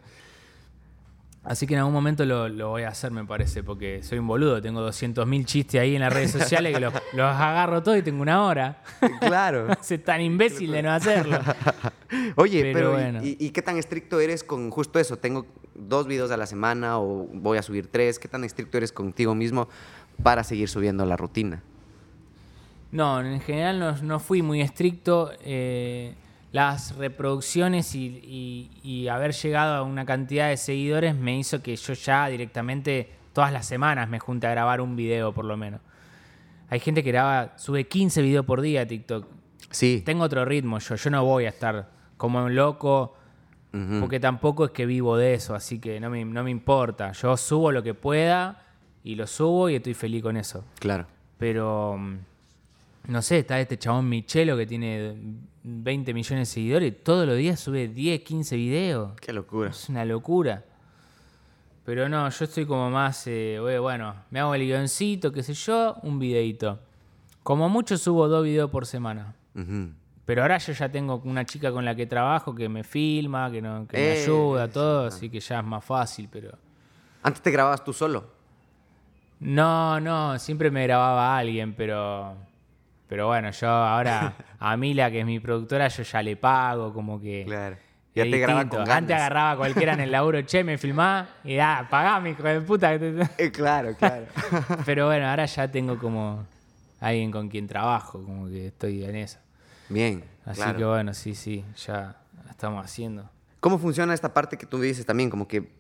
Así que en algún momento lo, lo voy a hacer, me parece, porque soy un boludo. Tengo 200.000 chistes ahí en las redes sociales que los, los agarro todo y tengo una hora. Claro. Es tan imbécil de no hacerlo. Oye, Pero pero, ¿y- bueno. ¿y, y qué tan estricto eres con justo eso? ¿Tengo dos videos a la semana o voy a subir tres? ¿Qué tan estricto eres contigo mismo para seguir subiendo la rutina? No, en general no, no fui muy estricto. eh, las reproducciones y, y- y haber llegado a una cantidad de seguidores me hizo que yo ya directamente todas las semanas me junte a grabar un video por lo menos. Hay gente que graba, sube 15 videos por día a TikTok. Sí. Tengo otro ritmo yo, yo no voy a estar como un loco porque tampoco es que vivo de eso, así que no me, no me importa. Yo subo lo que pueda y lo subo y estoy feliz con eso. Claro. Pero, mm, no sé, está este chabón Michelo que tiene 20 millones de seguidores, todos los días sube 10, 15 videos. Qué locura. Es una locura. Pero no, yo estoy como más, eh, bueno, me hago el guioncito, qué sé yo, un videito. Como mucho subo dos videos por semana. Pero ahora yo ya tengo una chica con la que trabajo que me filma, que, no, que me ayuda, todo, así que ya es más fácil, pero... ¿Antes te grababas tú solo? No, no, siempre me grababa alguien, pero... Pero bueno, yo ahora a Mila, que es mi productora, yo ya le pago, como que... Claro. Ya te grababa con ganas. Antes agarraba cualquiera en el laburo, che, me filmá y ah, pagame, hijo de puta. Eh, claro, claro. Pero bueno, ahora ya tengo como alguien con quien trabajo, como que estoy en eso. Bien. Así que bueno, sí, sí, ya estamos haciendo. ¿Cómo funciona esta parte que tú dices también? Como que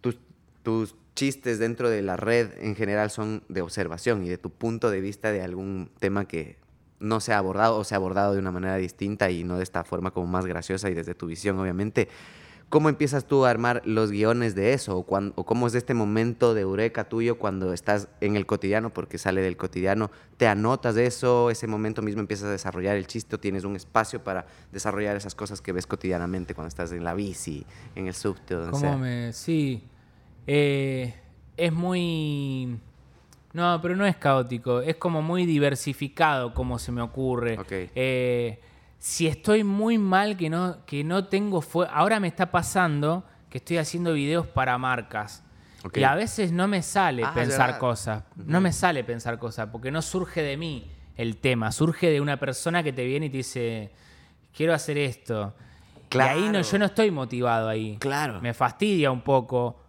tus, tus chistes dentro de la red en general son de observación y de tu punto de vista de algún tema que no se ha abordado o se ha abordado de una manera distinta y no de esta forma como más graciosa y desde tu visión, obviamente. ¿Cómo empiezas tú a armar los guiones de eso? ¿O, cómo es este momento de eureka tuyo cuando estás en el cotidiano, porque sale del cotidiano? ¿Te anotas de eso? ¿Ese momento mismo empiezas a desarrollar el chiste o tienes un espacio para desarrollar esas cosas que ves cotidianamente cuando estás en la bici, en el subte o donde ¿Cómo Me... Sí. Eh, es muy... No, pero no es caótico. Es como muy diversificado como se me ocurre. Eh, si estoy muy mal, que no, que no tengo... Ahora me está pasando que estoy haciendo videos para marcas. Y a veces no me sale ah, pensar cosas. No me sale pensar cosas porque no surge de mí el tema. Surge de una persona que te viene y te dice, quiero hacer esto. Y ahí no, yo no estoy motivado ahí. Claro. Me fastidia un poco.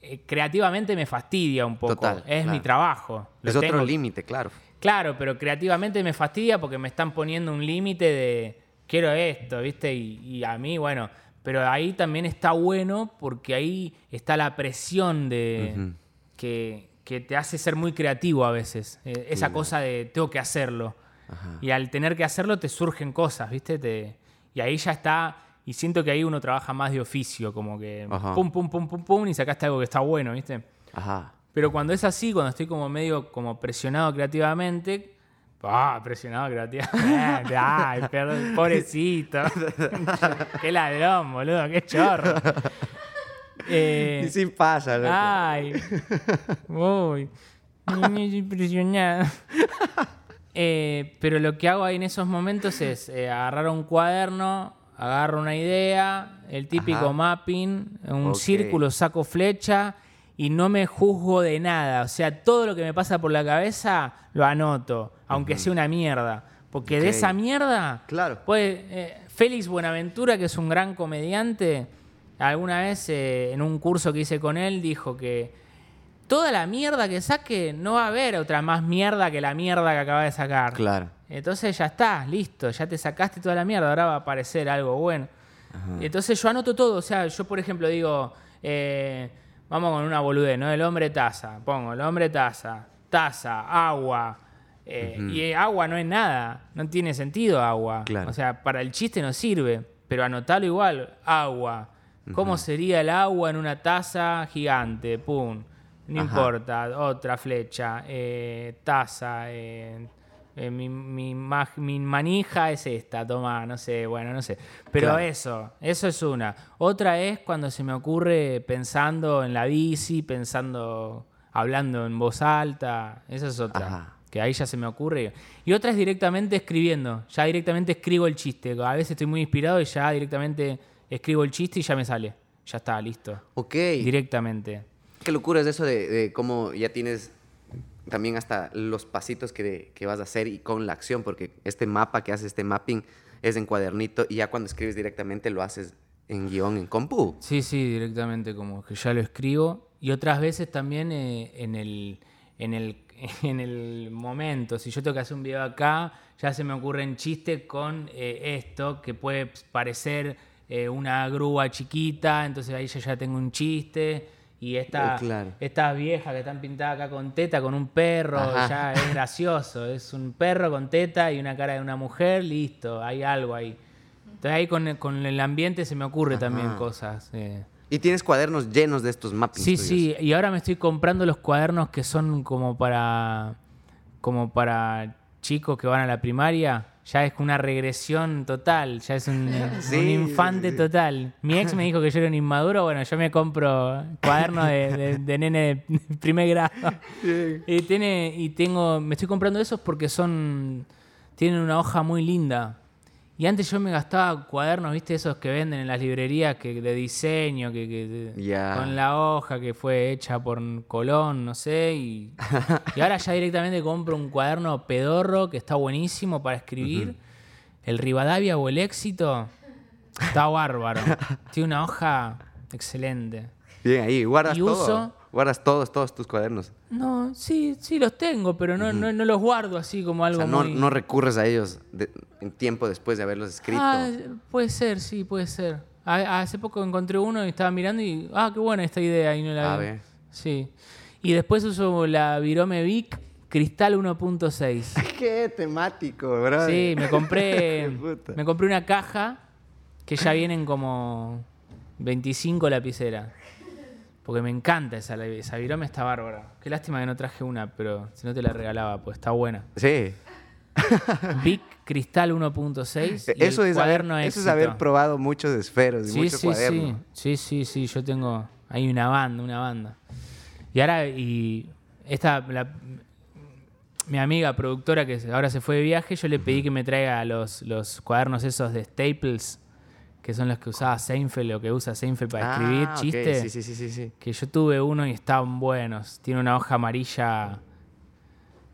Eh, creativamente me fastidia un poco. es mi trabajo. es otro límite, claro. Claro, pero creativamente me fastidia porque me están poniendo un límite de quiero esto, ¿viste? Y, a mí, bueno, pero ahí también está bueno porque ahí está la presión de que, te hace ser muy creativo a veces. Eh, esa cosa de tengo que hacerlo. Y al tener que hacerlo te surgen cosas, ¿viste? Te, y ahí ya está y siento que ahí uno trabaja más de oficio, como que pum, pum, pum, pum, pum, y sacaste algo que está bueno, ¿viste? Ajá. Pero cuando es así, cuando estoy como medio como presionado creativamente, ah, presionado creativamente, ay, perdón, pobrecito. qué ladrón, boludo, qué chorro. Eh, y sin pasa, loco. Ay, uy, impresionado. Eh, pero lo que hago ahí en esos momentos es eh, agarrar un cuaderno, agarro una idea, el típico mapping, un círculo, saco flecha y no me juzgo de nada. O sea, todo lo que me pasa por la cabeza lo anoto, aunque sea una mierda. Porque de esa mierda, claro. Pues, Félix Buenaventura, que es un gran comediante, alguna vez eh, en un curso que hice con él dijo que toda la mierda que saque no va a haber otra más mierda que la mierda que acaba de sacar. Claro. Entonces ya está, listo, ya te sacaste toda la mierda, ahora va a aparecer algo bueno. Entonces yo anoto todo, o sea, yo por ejemplo digo, eh, vamos con una boludez, ¿no? El hombre taza, pongo, el hombre taza, taza, agua. Eh, y agua no es nada, no tiene sentido agua. O sea, para el chiste no sirve, pero anotarlo igual, agua. ¿Cómo sería el agua en una taza gigante? Pum. No importa, otra flecha, eh, taza, eh, eh, mi, mi, manija es esta, toma, no sé, bueno, no sé. Pero eso, eso es una. Otra es cuando se me ocurre pensando en la bici, pensando, hablando en voz alta, esa es otra. Que ahí ya se me ocurre. Y otra es directamente escribiendo, ya directamente escribo el chiste. A veces estoy muy inspirado y ya directamente escribo el chiste y ya me sale. Ya está, listo. Ok. Directamente. Qué locura es eso de, de cómo ya tienes también hasta los pasitos que, que, vas a hacer y con la acción, porque este mapa que haces, este mapping, es en cuadernito y ya cuando escribes directamente lo haces en guion, en compu. Sí, sí, directamente como que ya lo escribo. Y otras veces también eh, en, el, en, el, en el momento, si yo tengo que hacer un video acá, ya se me ocurre un chiste con eh, esto, que puede parecer eh, una grúa chiquita, entonces ahí ya, ya tengo un chiste y esta, estas viejas que están pintadas acá con teta, con un perro, ya es gracioso. Es un perro con teta y una cara de una mujer, listo, hay algo ahí. Entonces ahí con, con el ambiente se me ocurre también cosas. Eh. Y tienes cuadernos llenos de estos mappings. Sí, sí, y ahora me estoy comprando los cuadernos que son como para como para chicos que van a la primaria, ya es una regresión total, ya es un, un infante total. Mi ex me dijo que yo era un inmaduro, bueno, yo me compro cuadernos de, de, nene de primer grado. Y, tiene, y tengo, me estoy comprando esos porque son, tienen una hoja muy linda. Y antes yo me gastaba cuadernos, viste, esos que venden en las librerías que, de diseño, que, con la hoja que fue hecha por Colón, no sé. Y, ahora ya directamente compro un cuaderno pedorro que está buenísimo para escribir. El Rivadavia o el Éxito está bárbaro. Tiene una hoja excelente. Bien, ahí, guardas y todo. ¿Guardas todos, todos tus cuadernos? No, sí, sí los tengo, pero no, no, los guardo así como algo no, no recurres a ellos en tiempo después de haberlos escrito. Ah, puede ser, sí, puede ser. hace poco encontré uno y estaba mirando y, ah, qué buena esta idea y no la vi. Sí. Y después uso la Virome Vic Cristal 1.6. Qué temático, bro. Sí, me compré, me compré una caja que ya vienen como 25 lapiceras. Porque me encanta esa, esa virome, está bárbara. Qué lástima que no traje una, pero si no te la regalaba, pues está buena. Sí. Big Cristal 1.6. Eso, es haber, eso es haber probado muchos esferos y sí, muchos sí, cuadernos. Sí, sí, sí, yo tengo ahí una banda, una banda. Y ahora, y esta, mi amiga productora que ahora se fue de viaje, yo le pedí que me traiga los, los cuadernos esos de Staples que son los que usaba Seinfeld o que usa Seinfeld para escribir ah, chistes. Sí, sí, sí, sí, Que yo tuve uno y estaban buenos. Tiene una hoja amarilla.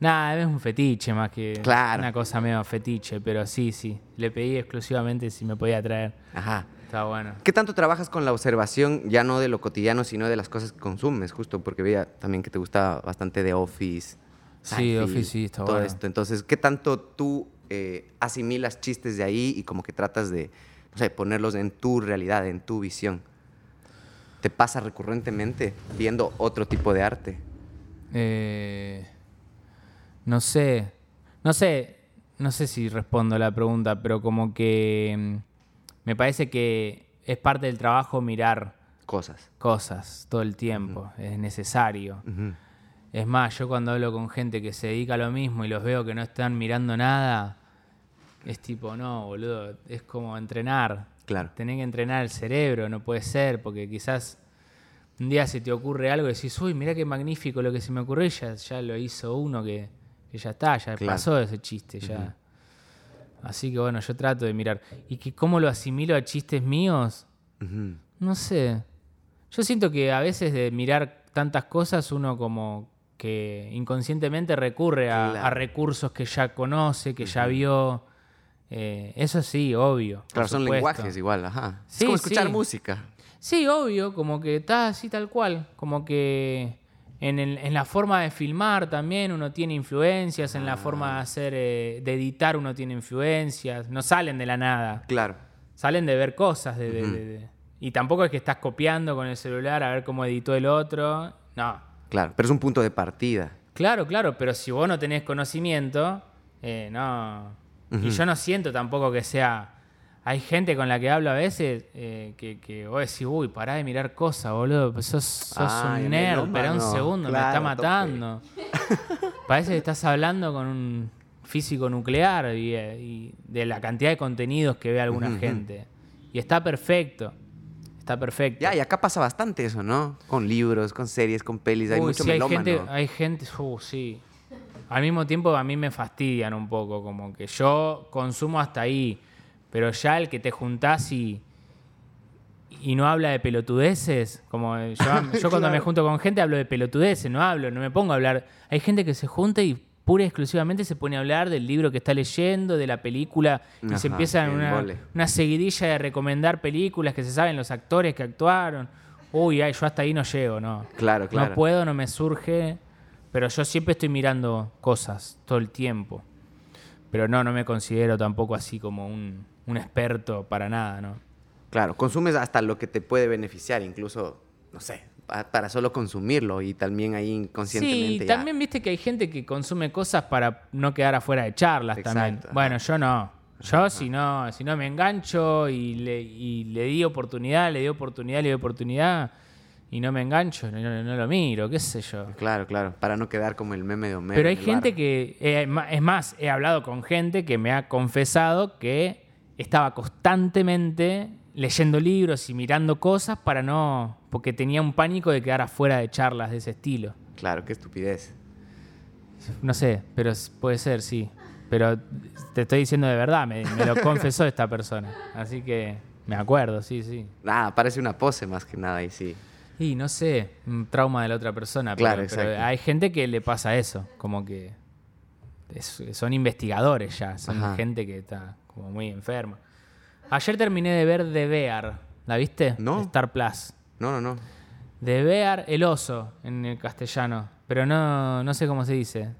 Nada, es un fetiche más que una cosa medio fetiche, pero sí, sí. Le pedí exclusivamente si me podía traer. Ajá. Está bueno. ¿Qué tanto trabajas con la observación, ya no de lo cotidiano, sino de las cosas que consumes? Justo porque veía también que te gustaba bastante de Office. Sí, Office, sí, está todo bueno. esto. Entonces, ¿qué tanto tú eh, asimilas chistes de ahí y como que tratas de ponerlos en tu realidad, en tu visión. ¿Te pasa recurrentemente viendo otro tipo de arte? Eh, no sé, no sé, no sé si respondo a la pregunta, pero como que mm, me parece que es parte del trabajo mirar cosas, cosas todo el tiempo, es necesario. Es más, yo cuando hablo con gente que se dedica a lo mismo y los veo que no están mirando nada, es tipo, no, boludo, es como entrenar. Claro. Tenés que entrenar el cerebro, no puede ser, porque quizás un día se te ocurre algo y decís, uy, mira qué magnífico lo que se me ocurrió, ya, ya lo hizo uno que, ya está, ya pasó ese chiste, ya. Así que bueno, yo trato de mirar. ¿Y que cómo lo asimilo a chistes míos? No sé. Yo siento que a veces de mirar tantas cosas uno como que inconscientemente recurre a, recursos que ya conoce, que ya vio eh, eso sí, obvio. Claro, son lenguajes igual, ajá. es como escuchar música. Sí, obvio, como que está así tal cual. Como que en, la forma de filmar también uno tiene influencias, en la forma de hacer, eh, de editar uno tiene influencias. No salen de la nada. Claro. Salen de ver cosas. y tampoco es que estás copiando con el celular a ver cómo editó el otro. No. Claro, pero es un punto de partida. Claro, claro, pero si vos no tenés conocimiento, eh, no y yo no siento tampoco que sea. Hay gente con la que hablo a veces eh, que, que vos decís, uy, pará de mirar cosas, boludo. Pues sos, sos un nerd, espera un segundo, me está matando. Parece que estás hablando con un físico nuclear eh, y, de la cantidad de contenidos que ve alguna gente. Y está perfecto. Está perfecto. Ya, y acá pasa bastante eso, ¿no? Con libros, con series, con pelis. Hay mucho sí, hay gente, hay gente, uh, sí. Al mismo tiempo a mí me fastidian un poco, como que yo consumo hasta ahí, pero ya el que te juntás y, y no habla de pelotudeces, como yo, cuando me junto con gente hablo de pelotudeces, no hablo, no me pongo a hablar. Hay gente que se junta y pura y exclusivamente se pone a hablar del libro que está leyendo, de la película, y se empieza una, una, seguidilla de recomendar películas que se saben los actores que actuaron. Uy, ay, yo hasta ahí no llego, no. Claro, claro. No puedo, no me surge. Pero yo siempre estoy mirando cosas todo el tiempo. Pero no, no me considero tampoco así como un, experto para nada, ¿no? Claro, consumes hasta lo que te puede beneficiar, incluso, no sé, para solo consumirlo y también ahí inconscientemente. Sí, también viste que hay gente que consume cosas para no quedar afuera de charlas también. Bueno, yo no. Yo si no, si no me engancho y le, y le di oportunidad, le di oportunidad, le di oportunidad, y no me engancho, no, no- no lo miro, qué sé yo. Claro, claro, para no quedar como el meme de Homero. Pero hay gente bar. que, eh, es más, he hablado con gente que me ha confesado que estaba constantemente leyendo libros y mirando cosas para no, porque tenía un pánico de quedar afuera de charlas de ese estilo. Claro, qué estupidez. No sé, pero puede ser, sí. Pero te estoy diciendo de verdad, me, me lo confesó esta persona. Así que me acuerdo, sí, sí. Nada, parece una pose más que nada y sí. Y no sé, un trauma de la otra persona. Claro, pero, hay gente que le pasa eso, como que es- son investigadores ya, son Ajá. gente que está como muy enferma. Ayer terminé de ver The Bear, ¿la viste? No. Star Plus. No, no, no. The Bear, el oso en el castellano, pero no, no sé cómo se dice.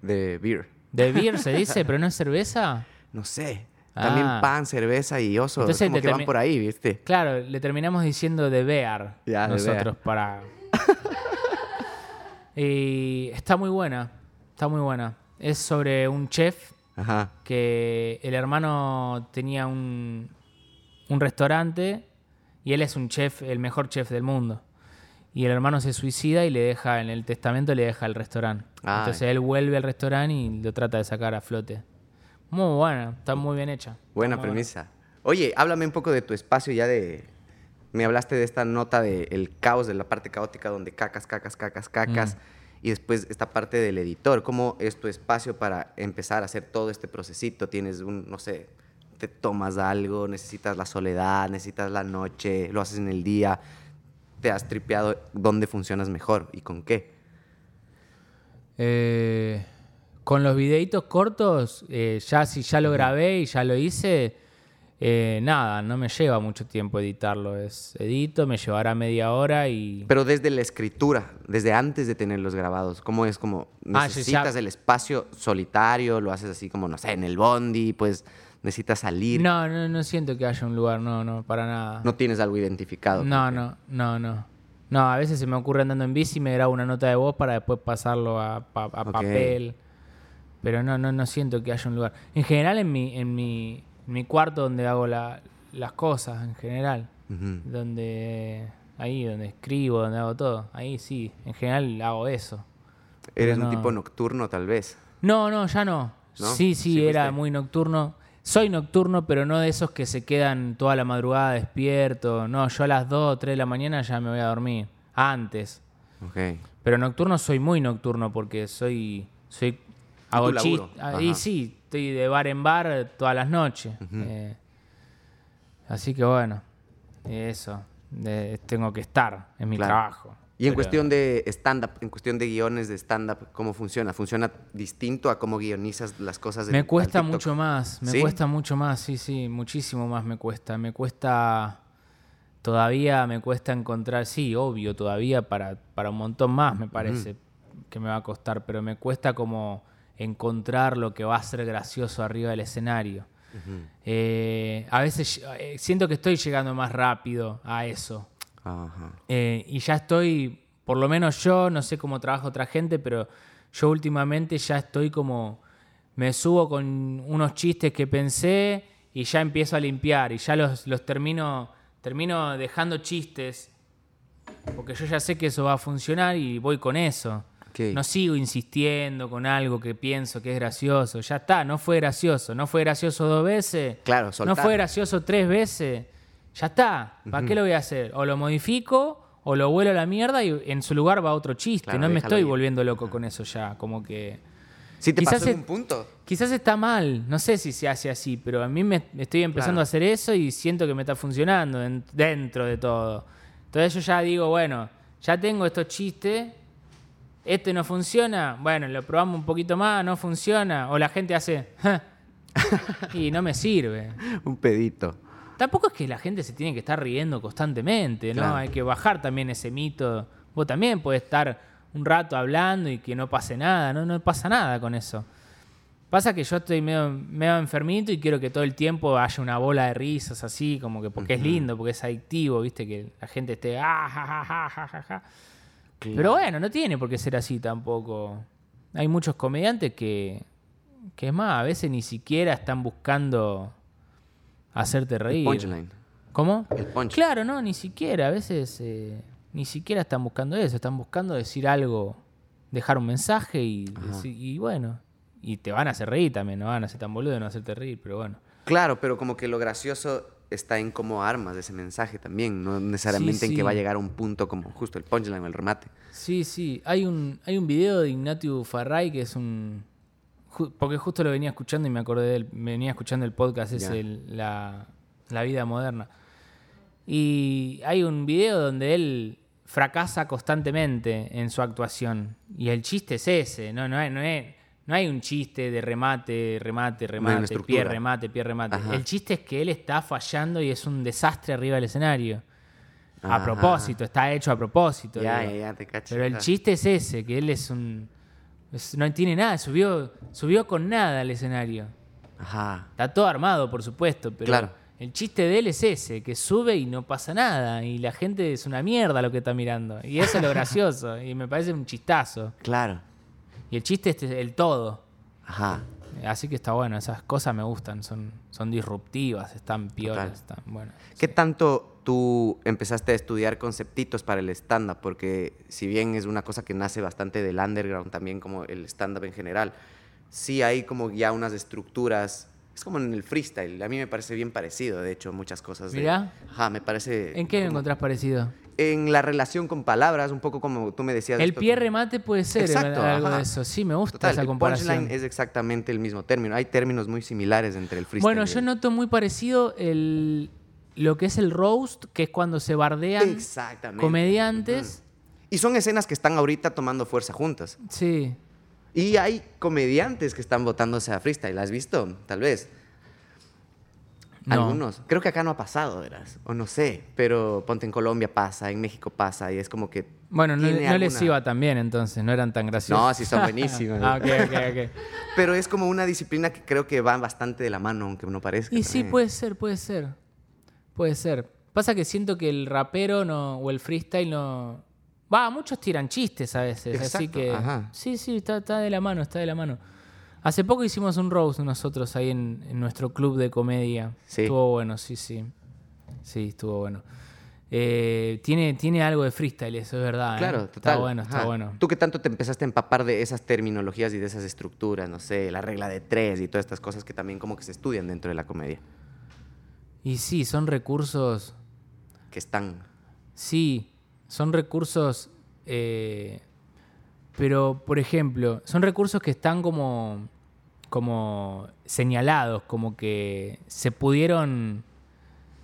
De beer. The Beer se dice, pero no es cerveza. No sé. También Ah. pan, cerveza y oso. Entonces como que van por ahí, ¿viste? Claro, le terminamos diciendo The Bear Ya, nosotros para. y está muy buena, está muy buena. Es sobre un chef Ajá. que el hermano tenía un, un restaurante y él es un chef, el mejor chef del mundo. Y el hermano se suicida y le deja, en el testamento le deja el restaurante. Ay. Entonces él vuelve al restaurante y lo trata de sacar a flote. Muy buena, está muy bien hecha. Buena muy premisa. Oye, háblame un poco de tu espacio ya de... Me hablaste de esta nota del caos, de la parte caótica donde cacas, cacas, cacas, cacas. Y después esta parte del editor. ¿Cómo es tu espacio para empezar a hacer todo este procesito? Tienes un, no sé, te tomas algo, necesitas la soledad, necesitas la noche, lo haces en el día. ¿Te has tripeado dónde funcionas mejor y con qué? Eh, con los videitos cortos, eh, ya si ya lo grabé y ya lo hice, eh, nada, no me lleva mucho tiempo editarlo. Es edito, me llevará media hora y. Pero desde la escritura, desde antes de tenerlos grabados, ¿cómo es como Ah, necesitas ya- el espacio solitario? ¿Lo haces así como, no sé, en el bondi? Pues necesitas salir. No, no, no siento que haya un lugar, no, no, para nada. No tienes algo identificado. No, no, no, no. No, a veces se me ocurre andando en bici y me grabo una nota de voz para después pasarlo a, pa- a Ok. papel. Pero no, no, no siento que haya un lugar. En general, en mi, en mi, en mi cuarto donde hago la- las cosas, en general. Donde. Ahí, donde escribo, donde hago todo. Ahí sí, en general hago eso. Eres no. un tipo nocturno, tal vez. No, no, ya no. ¿No? Sí, sí, Sí era muy nocturno. Soy nocturno, pero no de esos que se quedan toda la madrugada despierto. No, yo a las 2 o 3 de la mañana ya me voy a dormir. Antes. Ok. Pero nocturno soy muy nocturno porque soy. soy hago chistes. Ahí sí, estoy de bar en bar todas las noches. Eh, así que bueno, eso. eh, tengo que estar en mi Claro. trabajo. Y en Pero- cuestión de stand-up, en cuestión de guiones de stand-up, ¿cómo funciona? ¿Funciona distinto a cómo guionizas las cosas? Me cuesta mucho más, me ¿Sí? cuesta mucho más, sí, sí, muchísimo más me cuesta. Me cuesta, todavía me cuesta encontrar, sí, obvio, todavía para, para un montón más me parece que me va a costar, pero me cuesta como encontrar lo que va a ser gracioso arriba del escenario. Eh, a veces eh, siento que estoy llegando más rápido a eso. Eh, y ya estoy, por lo menos yo, no sé cómo trabaja otra gente, pero yo últimamente ya estoy como, me subo con unos chistes que pensé y ya empiezo a limpiar y ya los, los termino, termino dejando chistes, porque yo ya sé que eso va a funcionar y voy con eso. No sigo insistiendo con algo que pienso que es gracioso. Ya está, no fue gracioso. No fue gracioso dos veces. Claro, No fue gracioso tres veces. Ya está. ¿Para qué lo voy a hacer? O lo modifico o lo vuelo a la mierda y en su lugar va otro chiste. Claro, no me estoy ir. volviendo loco con eso ya. Como que. Sí, te Quizás pasó en un punto. Quizás está mal, no sé si se hace así, pero a mí me estoy empezando Claro. a hacer eso y siento que me está funcionando en- dentro de todo. Entonces yo ya digo, bueno, ya tengo estos chistes, este no funciona, bueno, lo probamos un poquito más, no funciona, o la gente hace, "Ja", y no me sirve. Un pedito. Tampoco es que la gente se tiene que estar riendo constantemente, ¿no? Claro. Hay que bajar también ese mito. Vos también podés estar un rato hablando y que no pase nada, ¿no? No pasa nada con eso. Pasa que yo estoy medio, medio enfermito y quiero que todo el tiempo haya una bola de risas así, como que porque es lindo, porque es adictivo, ¿viste? Que la gente esté, ah, ja, ja, ja, ja, ja, ja". Pero bueno, no tiene por qué ser así tampoco. Hay muchos comediantes que, que es más, a veces ni siquiera están buscando hacerte reír. Punchline. ¿Cómo? El punch. Claro, no, ni siquiera. A veces eh, ni siquiera están buscando eso, están buscando decir algo, dejar un mensaje y, y bueno, y te van a hacer reír también, no van a ser tan boludo de no hacerte reír, pero bueno. Claro, pero como que lo gracioso está en cómo armas ese mensaje también, no necesariamente en sí. que va a llegar a un punto como justo el punchline o el remate. Sí, sí. Hay un, hay un video de Ignatius Farray que es un. ju- porque justo lo venía escuchando y me acordé de él. Venía escuchando el podcast, es el- la, la vida moderna. Y hay un video donde él fracasa constantemente en su actuación. Y el chiste es ese, ¿no? No no hay, no hay un chiste de remate, remate, remate, pie, remate, pie, remate. Ajá. El chiste es que él está fallando y es un desastre arriba del escenario. A propósito, está hecho a propósito. Ya, ya, ya, te cacho. Pero el chiste es ese, que él es un... es- no tiene nada, subió, subió con nada al escenario. Ajá. Está todo armado, por supuesto, pero Claro. el chiste de él es ese, que sube y no pasa nada, y la gente es una mierda lo que está mirando. Y eso es lo gracioso, y me parece un chistazo. Claro. Y el chiste es el todo. Ajá. Así que está bueno, esas cosas me gustan, son, son disruptivas, están piolas, Total. están bueno. ¿Qué tanto tú empezaste a estudiar conceptitos para el stand-up? Porque si bien es una cosa que nace bastante del underground, también como el stand-up en general, sí hay como ya unas estructuras, es como en el freestyle, a mí me parece bien parecido, de hecho, muchas cosas. de- Mirá. Ajá, me parece... ¿En qué lo encontrás parecido? En la relación con palabras, un poco como tú me decías. El pie remate puede ser Exacto, algo ajá. de eso. Sí, me gusta Total, esa el comparación. punchline es exactamente el mismo término. Hay términos muy similares entre el freestyle. Bueno, yo el- noto muy parecido el, lo que es el roast, que es cuando se bardean comediantes. Y son escenas que están ahorita tomando fuerza juntas. Sí. Y hay comediantes que están votándose a freestyle. ¿Has visto? Tal vez. No. Algunos. Creo que acá no ha pasado, verás. O no sé. Pero ponte en Colombia pasa, en México pasa. Y es como que. Bueno, no, no les iba tan bien entonces, no eran tan graciosos. No, sí son buenísimos. ah, ok, ok, ok. Pero es como una disciplina que creo que va bastante de la mano, aunque no parezca. Y sí, puede ser, puede ser. Puede ser. Pasa que siento que el rapero no, o el freestyle no... Va, muchos tiran chistes a veces, así Exacto, que... ajá. Sí, sí, está, está de la mano, está de la mano. Hace poco hicimos un roast nosotros ahí en, en nuestro club de comedia. Sí. Estuvo bueno, sí, sí. Sí, estuvo bueno. Eh, tiene, tiene algo de freestyle, eso es verdad. ¿eh? Claro, Está total. bueno, está Ajá. bueno. ¿Tú qué tanto te empezaste a empapar de esas terminologías y de esas estructuras? No sé, la regla de tres y todas estas cosas que también como que se estudian dentro de la comedia. Y sí, son recursos... Que están... Sí, son recursos, eh, pero por ejemplo, son recursos que están como, como señalados, como que se pudieron,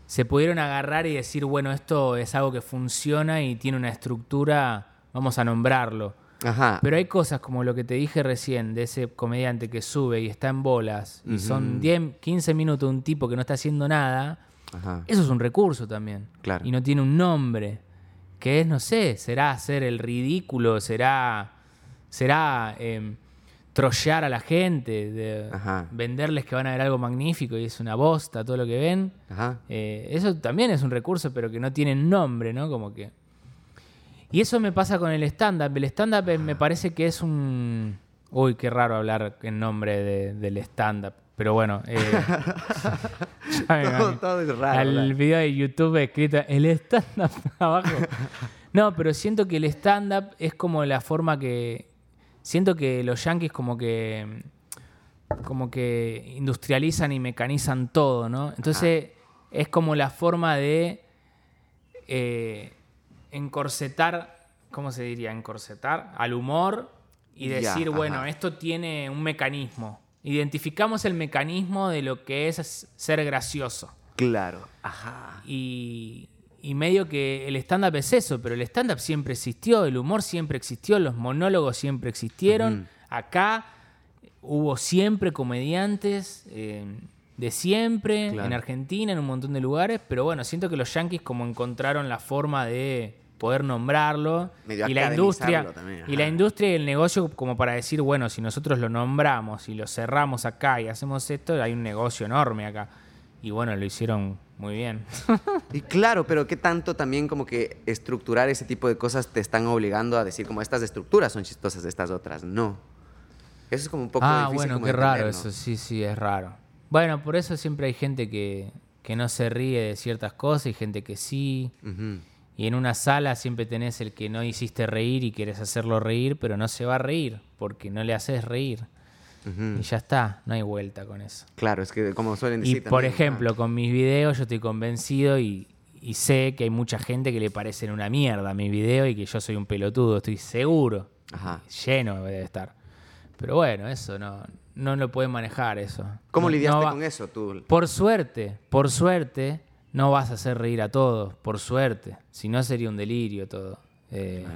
se pudieron agarrar y decir, bueno, esto es algo que funciona y tiene una estructura, vamos a nombrarlo. Ajá. Pero hay cosas como lo que te dije recién, de ese comediante que sube y está en bolas, y son Ujú. 10, 15 minutos de un tipo que no está haciendo nada, Ajá. eso es un recurso también. Claro. Y no tiene un nombre. Que es, no sé, será hacer el ridículo, será, será eh, trollear a la gente, de venderles que van a ver algo magnífico y es una bosta todo lo que ven. Ajá. Eh, eso también es un recurso, pero que no tiene nombre, ¿no? Como que. Y eso me pasa con el stand-up. El stand-up eh, me parece que es un. Uy, qué raro hablar en nombre de- del stand-up. Pero bueno. eh, Todo, todo es raro. Al ¿verdad? video de YouTube escrito el stand-up abajo. No, pero siento que el stand-up es como la forma que. Siento que los yankees como que. Como que industrializan y mecanizan todo, ¿no? Entonces es como la forma de. eh, encorsetar. ¿Cómo se diría? Encorsetar al humor y decir, bueno, ajá. esto tiene un mecanismo. Identificamos el mecanismo de lo que es ser gracioso. Claro. Ajá. Y, y medio que el stand-up es eso, pero el stand-up siempre existió, el humor siempre existió, los monólogos siempre existieron. Acá hubo siempre comediantes eh, de siempre, Claro. en Argentina, en un montón de lugares, pero bueno, siento que los yankees como encontraron la forma de poder nombrarlo Medio y la industria también, y la industria y el negocio como para decir bueno si nosotros lo nombramos y lo cerramos acá y hacemos esto hay un negocio enorme acá y bueno lo hicieron muy bien Y claro, pero qué tanto también como que estructurar ese tipo de cosas te están obligando a decir como estas estructuras son chistosas, estas otras no. Eso es como un poco ah, difícil bueno, como qué raro ¿no? eso, sí, sí, es raro. Bueno, por eso siempre hay gente que, que no se ríe de ciertas cosas y gente que sí. Ujú. Y en una sala siempre tenés el que no hiciste reír y quieres hacerlo reír, pero no se va a reír porque no le haces reír. Y ya está, no hay vuelta con eso. Claro, es que como suelen Y decir por también, ejemplo, con mis videos yo estoy convencido y, y sé que hay mucha gente que le parecen una mierda mis videos y que yo soy un pelotudo, estoy seguro. Ajá. Lleno debe estar. Pero bueno, eso no, no lo puedes manejar eso. ¿Cómo No- lidiaste no con eso tú? Por suerte, por suerte, no vas a hacer reír a todos, por suerte. Si no sería un delirio todo. Eh,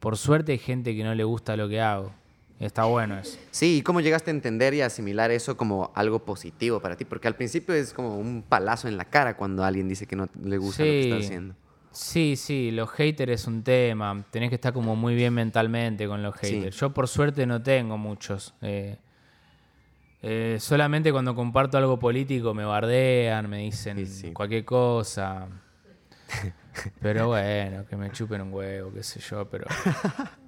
Por suerte hay gente que no le gusta lo que hago. Está bueno eso. Sí, ¿y cómo llegaste a entender y asimilar eso como algo positivo para ti? Porque al principio es como un palazo en la cara cuando alguien dice que no le gusta lo que está Sí. haciendo. Sí, sí, los haters es un tema. Tenés que estar como muy bien mentalmente con los Sí. haters. Yo por suerte no tengo muchos. Eh, eh, solamente cuando comparto algo político me bardean, me dicen Sí, sí. cualquier cosa. Pero bueno, que me chupen un huevo, qué sé yo, pero...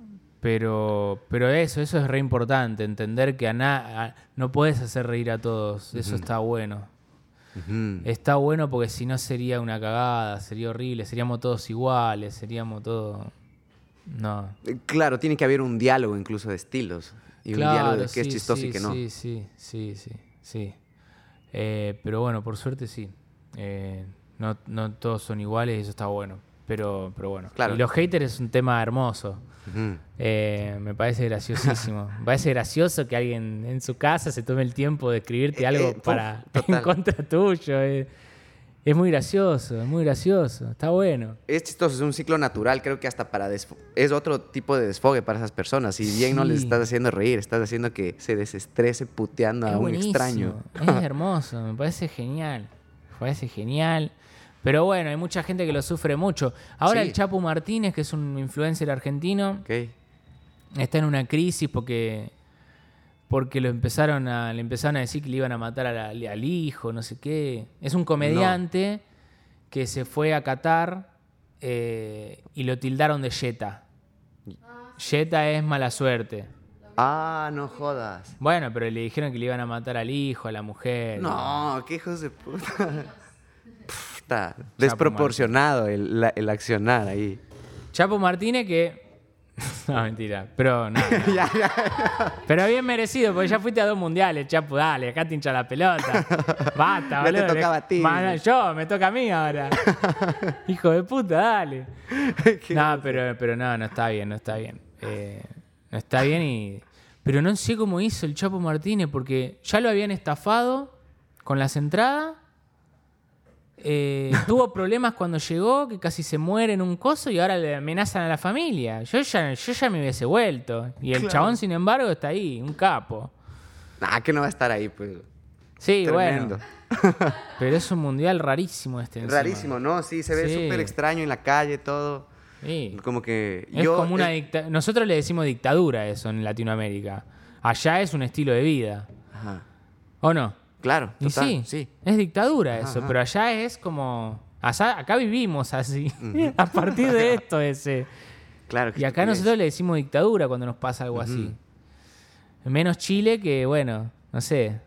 Pero, pero eso, eso es re importante, entender que a na- no puedes hacer reír a todos, eso está bueno. Está bueno porque si no sería una cagada, sería horrible, seríamos todos iguales, seríamos todos... No. Eh, Claro, tiene que haber un diálogo incluso de estilos. Y un diálogo de qué es sí, chistoso y qué no. Sí, sí, sí, sí, sí. Eh, pero bueno, por suerte sí. Eh, no, no todos son iguales y eso está bueno. Pero, pero bueno. Claro. Y los haters es un tema hermoso. Eh, me parece graciosísimo. me parece gracioso que alguien en su casa se tome el tiempo de escribirte Eh, algo eh, para en contra tuyo. Es muy gracioso, es muy gracioso. Está bueno. Es chistoso, es un ciclo natural, creo que hasta para es otro tipo de desfogue para esas personas. Si bien no les estás haciendo reír, estás haciendo que se desestrese puteando a un buenísimo, extraño. Es hermoso, me parece genial. Me parece genial. Pero bueno, hay mucha gente que lo sufre mucho. Ahora Sí. el Chapo Martínez, que es un influencer argentino, está en una crisis porque porque lo empezaron a, le empezaron a decir que le iban a matar a la- al hijo, no sé qué. Es un comediante que se fue a Qatar eh, y lo tildaron de Jetta. Jetta es mala suerte. Ah, no jodas. Bueno, pero le dijeron que le iban a matar al hijo, a la mujer. No, qué hijos de puta. Puta, desproporcionado el, la- el accionar ahí. Chapo Martínez que... No, mentira. Pero no. no. Ya, ya. Pero bien merecido, porque ya fuiste a dos mundiales, Chapo. Dale, acá te hincha la pelota. Basta, Ya te boludo. tocaba a ti. Yo, me toca a mí ahora. Hijo de puta, dale. No, pero, pero no, no está bien, no está bien. Eh, no está bien y... Pero no sé cómo hizo el Chapo Martínez, porque ya lo habían estafado con las entradas. Eh, tuvo problemas cuando llegó, que casi se muere en un coso y ahora le amenazan a la familia. Yo ya, yo ya me hubiese vuelto. Y el Claro. chabón, sin embargo, está ahí, un capo. Nah, que no va a estar ahí, pues. Sí, Tremendo. bueno. Pero es un mundial rarísimo este. encima. Rarísimo, ¿no? Sí, se ve Sí. súper extraño en la calle, todo. Sí. Como que. Es yo, como una dicta- Nosotros le decimos dictadura a eso en Latinoamérica. Allá es un estilo de vida. Ajá. ¿O no? Claro, Y total, sí, sí. es dictadura eso, ajá. pero allá es como... allá- acá vivimos así, a partir de esto ese. Claro. qué Y acá nosotros le decimos dictadura cuando nos pasa algo así. Menos Chile que, bueno, no sé.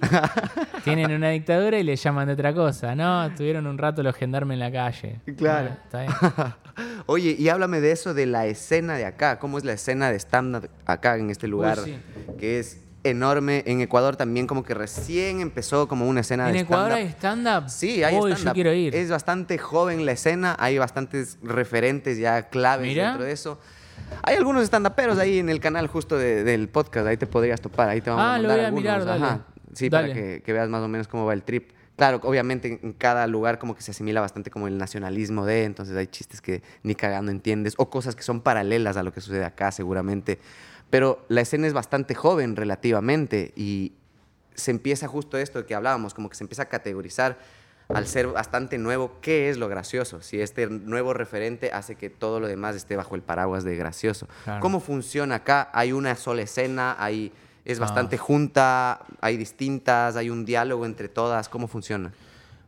Tienen una dictadura y le llaman de otra cosa. No, tuvieron un rato los gendarmes en la calle. Claro. Bueno, está bien. Oye, y háblame de eso, de la escena de acá. ¿Cómo es la escena de stand-up acá en este lugar? sí. Que es enorme. En Ecuador también como que recién empezó como una escena ¿En de Ecuador hay stand-up. stand-up? Sí, hay Uy, stand-up. yo quiero ir. Es bastante joven la escena, hay bastantes referentes ya claves Mira. dentro de eso. Hay algunos stand-uperos ahí en el canal justo de- del podcast, ahí te podrías topar, ahí te vamos Ah, a lo mandar voy a algunos. mirar, dale. Ajá. Sí, Dale. para que, que veas más o menos cómo va el trip. Claro, obviamente en cada lugar como que se asimila bastante como el nacionalismo de, entonces hay chistes que ni cagando entiendes, o cosas que son paralelas a lo que sucede acá seguramente. Pero la escena es bastante joven relativamente y se empieza justo esto de que hablábamos, como que se empieza a categorizar al ser bastante nuevo, ¿qué es lo gracioso? Si este nuevo referente hace que todo lo demás esté bajo el paraguas de gracioso. Claro. ¿Cómo funciona acá? Hay una sola escena, hay, es Ah. bastante junta, hay distintas, hay un diálogo entre todas, ¿cómo funciona?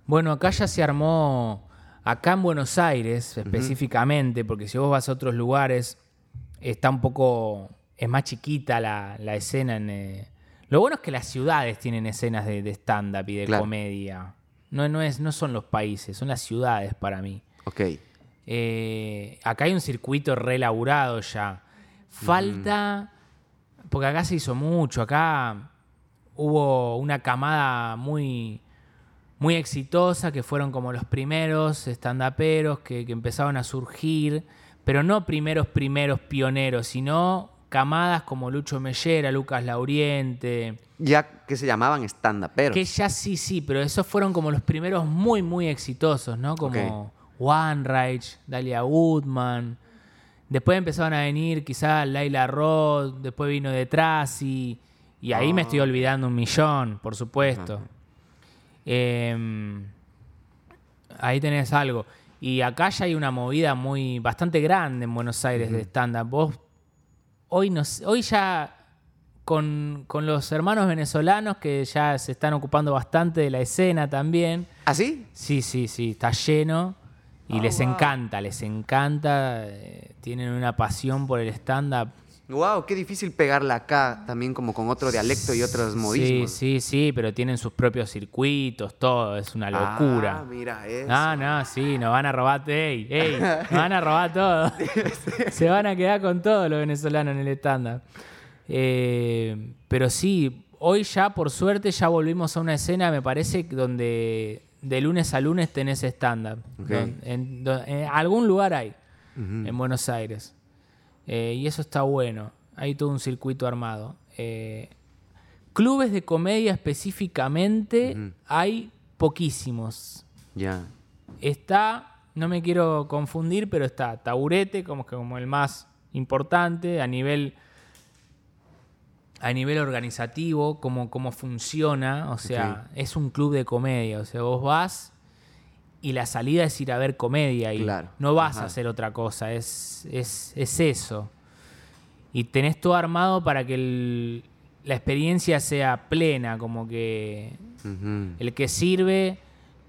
Bueno, acá ya se armó, acá en Buenos Aires específicamente, porque si vos vas a otros lugares, está un poco, es más chiquita la, la escena. En, eh, Lo bueno es que las ciudades tienen escenas de, de stand-up y de Claro. comedia. No, no, es, no son los países, son las ciudades para mí. Ok. Eh, acá hay un circuito relaburado ya. Falta, porque acá se hizo mucho, acá hubo una camada muy, muy exitosa que fueron como los primeros estandaperos que, que empezaron a surgir, pero no primeros, primeros pioneros, sino camadas como Lucho Mellera, Lucas Lauriente. Ya que se llamaban stand pero Que ya sí, sí, pero esos fueron como los primeros muy, muy exitosos, ¿no? Como Rage, Dalia Woodman. Después empezaron a venir quizás Laila Roth, después vino detrás y, y ahí me estoy Ah. olvidando un millón, por supuesto. Em, ahí tenés algo. Y acá ya hay una movida muy bastante grande en Buenos Aires de stand-up. Vos hoy, nos, hoy ya con, con los hermanos venezolanos que ya se están ocupando bastante de la escena también. ¿Así? Sí, sí, sí, está lleno y Oh, les wow. encanta, les encanta. eh, tienen una pasión por el stand-up. Wow, qué difícil pegarla acá también como con otro dialecto y otros modismos. Sí, sí, sí, pero tienen sus propios circuitos, todo, es una locura. Ah, mira eso. No, no, sí, nos van a robar, ey, ey, nos van a robar todo. Se van a quedar con todo los venezolanos en el estándar. Eh, pero sí, hoy ya, por suerte, ya volvimos a una escena, me parece, donde de lunes a lunes tenés estándar. Ok. Don- En, don- en algún lugar hay, en Buenos Aires. Eh, y eso está bueno. Hay todo un circuito armado. Eh, clubes de comedia específicamente hay poquísimos. Ya. Está, no me quiero confundir, pero está Taburete como, que como el más importante a nivel a nivel organizativo, cómo, cómo funciona, o sea, es un club de comedia, o sea, vos vas y la salida es ir a ver comedia y Claro, no vas ajá. a hacer otra cosa, es, es, es eso. Y tenés todo armado para que el- la experiencia sea plena, como que el que sirve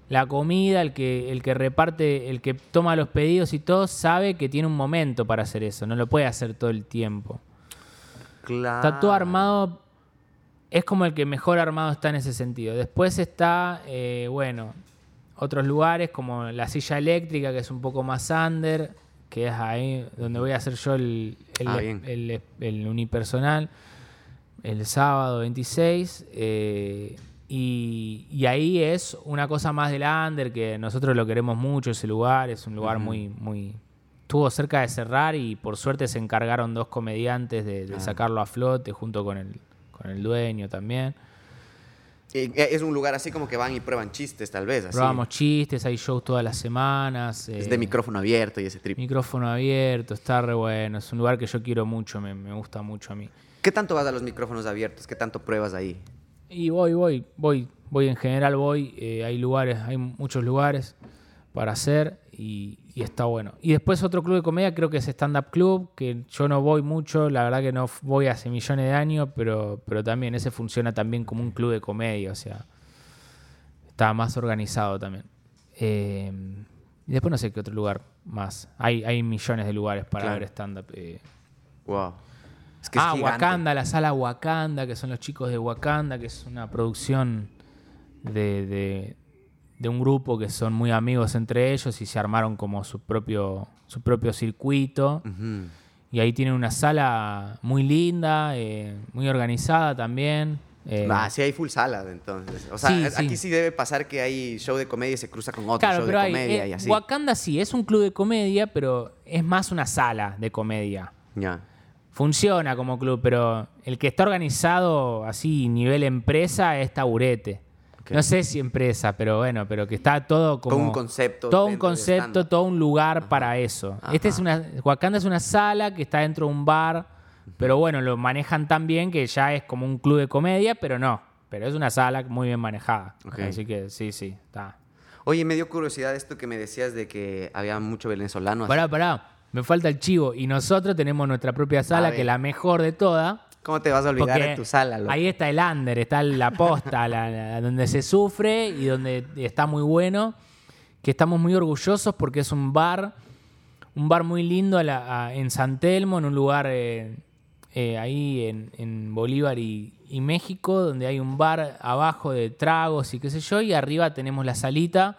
la comida, el que, el que reparte, el que toma los pedidos y todo, sabe que tiene un momento para hacer eso, no lo puede hacer todo el tiempo. Claro. Está todo armado, es como el que mejor armado está en ese sentido. Después está, eh, bueno, otros lugares como la silla eléctrica, que es un poco más under, que es ahí donde voy a hacer yo el, el, Ah, bien. el- el unipersonal el sábado 26. eh, y, y ahí es una cosa más del under, que nosotros lo queremos mucho, ese lugar, es un lugar muy, muy... Estuvo cerca de cerrar y por suerte se encargaron dos comediantes de, de Ah. sacarlo a flote junto con el, con el dueño también. Y, eh, Es un lugar así como que van y prueban chistes, tal vez. Así. Probamos chistes, hay shows todas las semanas. Es eh, de micrófono abierto y ese trip. micrófono abierto, está re bueno. Es un lugar que yo quiero mucho, me, me gusta mucho a mí. ¿Qué tanto vas a los micrófonos abiertos? ¿Qué tanto pruebas ahí? Y voy, voy, voy, voy en general, voy. eh, hay lugares, hay muchos lugares para hacer y, y está bueno. Y después otro club de comedia, creo que es Stand Up Club, que yo no voy mucho, la verdad que no voy hace millones de años, pero, pero también ese funciona también como un club de comedia, o sea, está más organizado también. Eh, y después no sé qué otro lugar más. Hay, hay millones de lugares para Claro. ver stand-up. eh, Wow. Es que es ah. Wakanda, la sala Wakanda, que son los chicos de Wakanda, que es una producción de, de- de un grupo que son muy amigos entre ellos y se armaron como su propio, su propio circuito. Y ahí tienen una sala muy linda, eh, muy organizada también. eh, Ah, sí hay full salas entonces. O sea, Sí, es- aquí sí. sí debe pasar que hay show de comedia y se cruza con otro Claro, show de hay, comedia eh, y así. Wakanda sí, es un club de comedia, pero es más una sala de comedia. Ya. Funciona como club, pero el que está organizado así nivel empresa es Taburete. No sé si empresa, pero bueno, pero que está todo como... Todo un concepto Todo un concepto, todo un lugar para eso. Este es una... Wakanda es una sala que está dentro de un bar, pero bueno, lo manejan tan bien que ya es como un club de comedia, pero no. Pero es una sala muy bien manejada. Así que sí, sí, está. Oye, me dio curiosidad esto que me decías de que había mucho venezolano. así. Pará, pará. Me falta el chivo. Y nosotros tenemos nuestra propia sala, que es la mejor de todas. ¿Cómo te vas a olvidar Porque de tu sala? loco? Ahí está el under, está la posta, la- la- donde se sufre y donde está muy bueno. Que estamos muy orgullosos porque es un bar, un bar muy lindo a la- a- en San Telmo, en un lugar eh, eh, ahí en, en Bolívar y, y México, donde hay un bar abajo de tragos y qué sé yo, y arriba tenemos la salita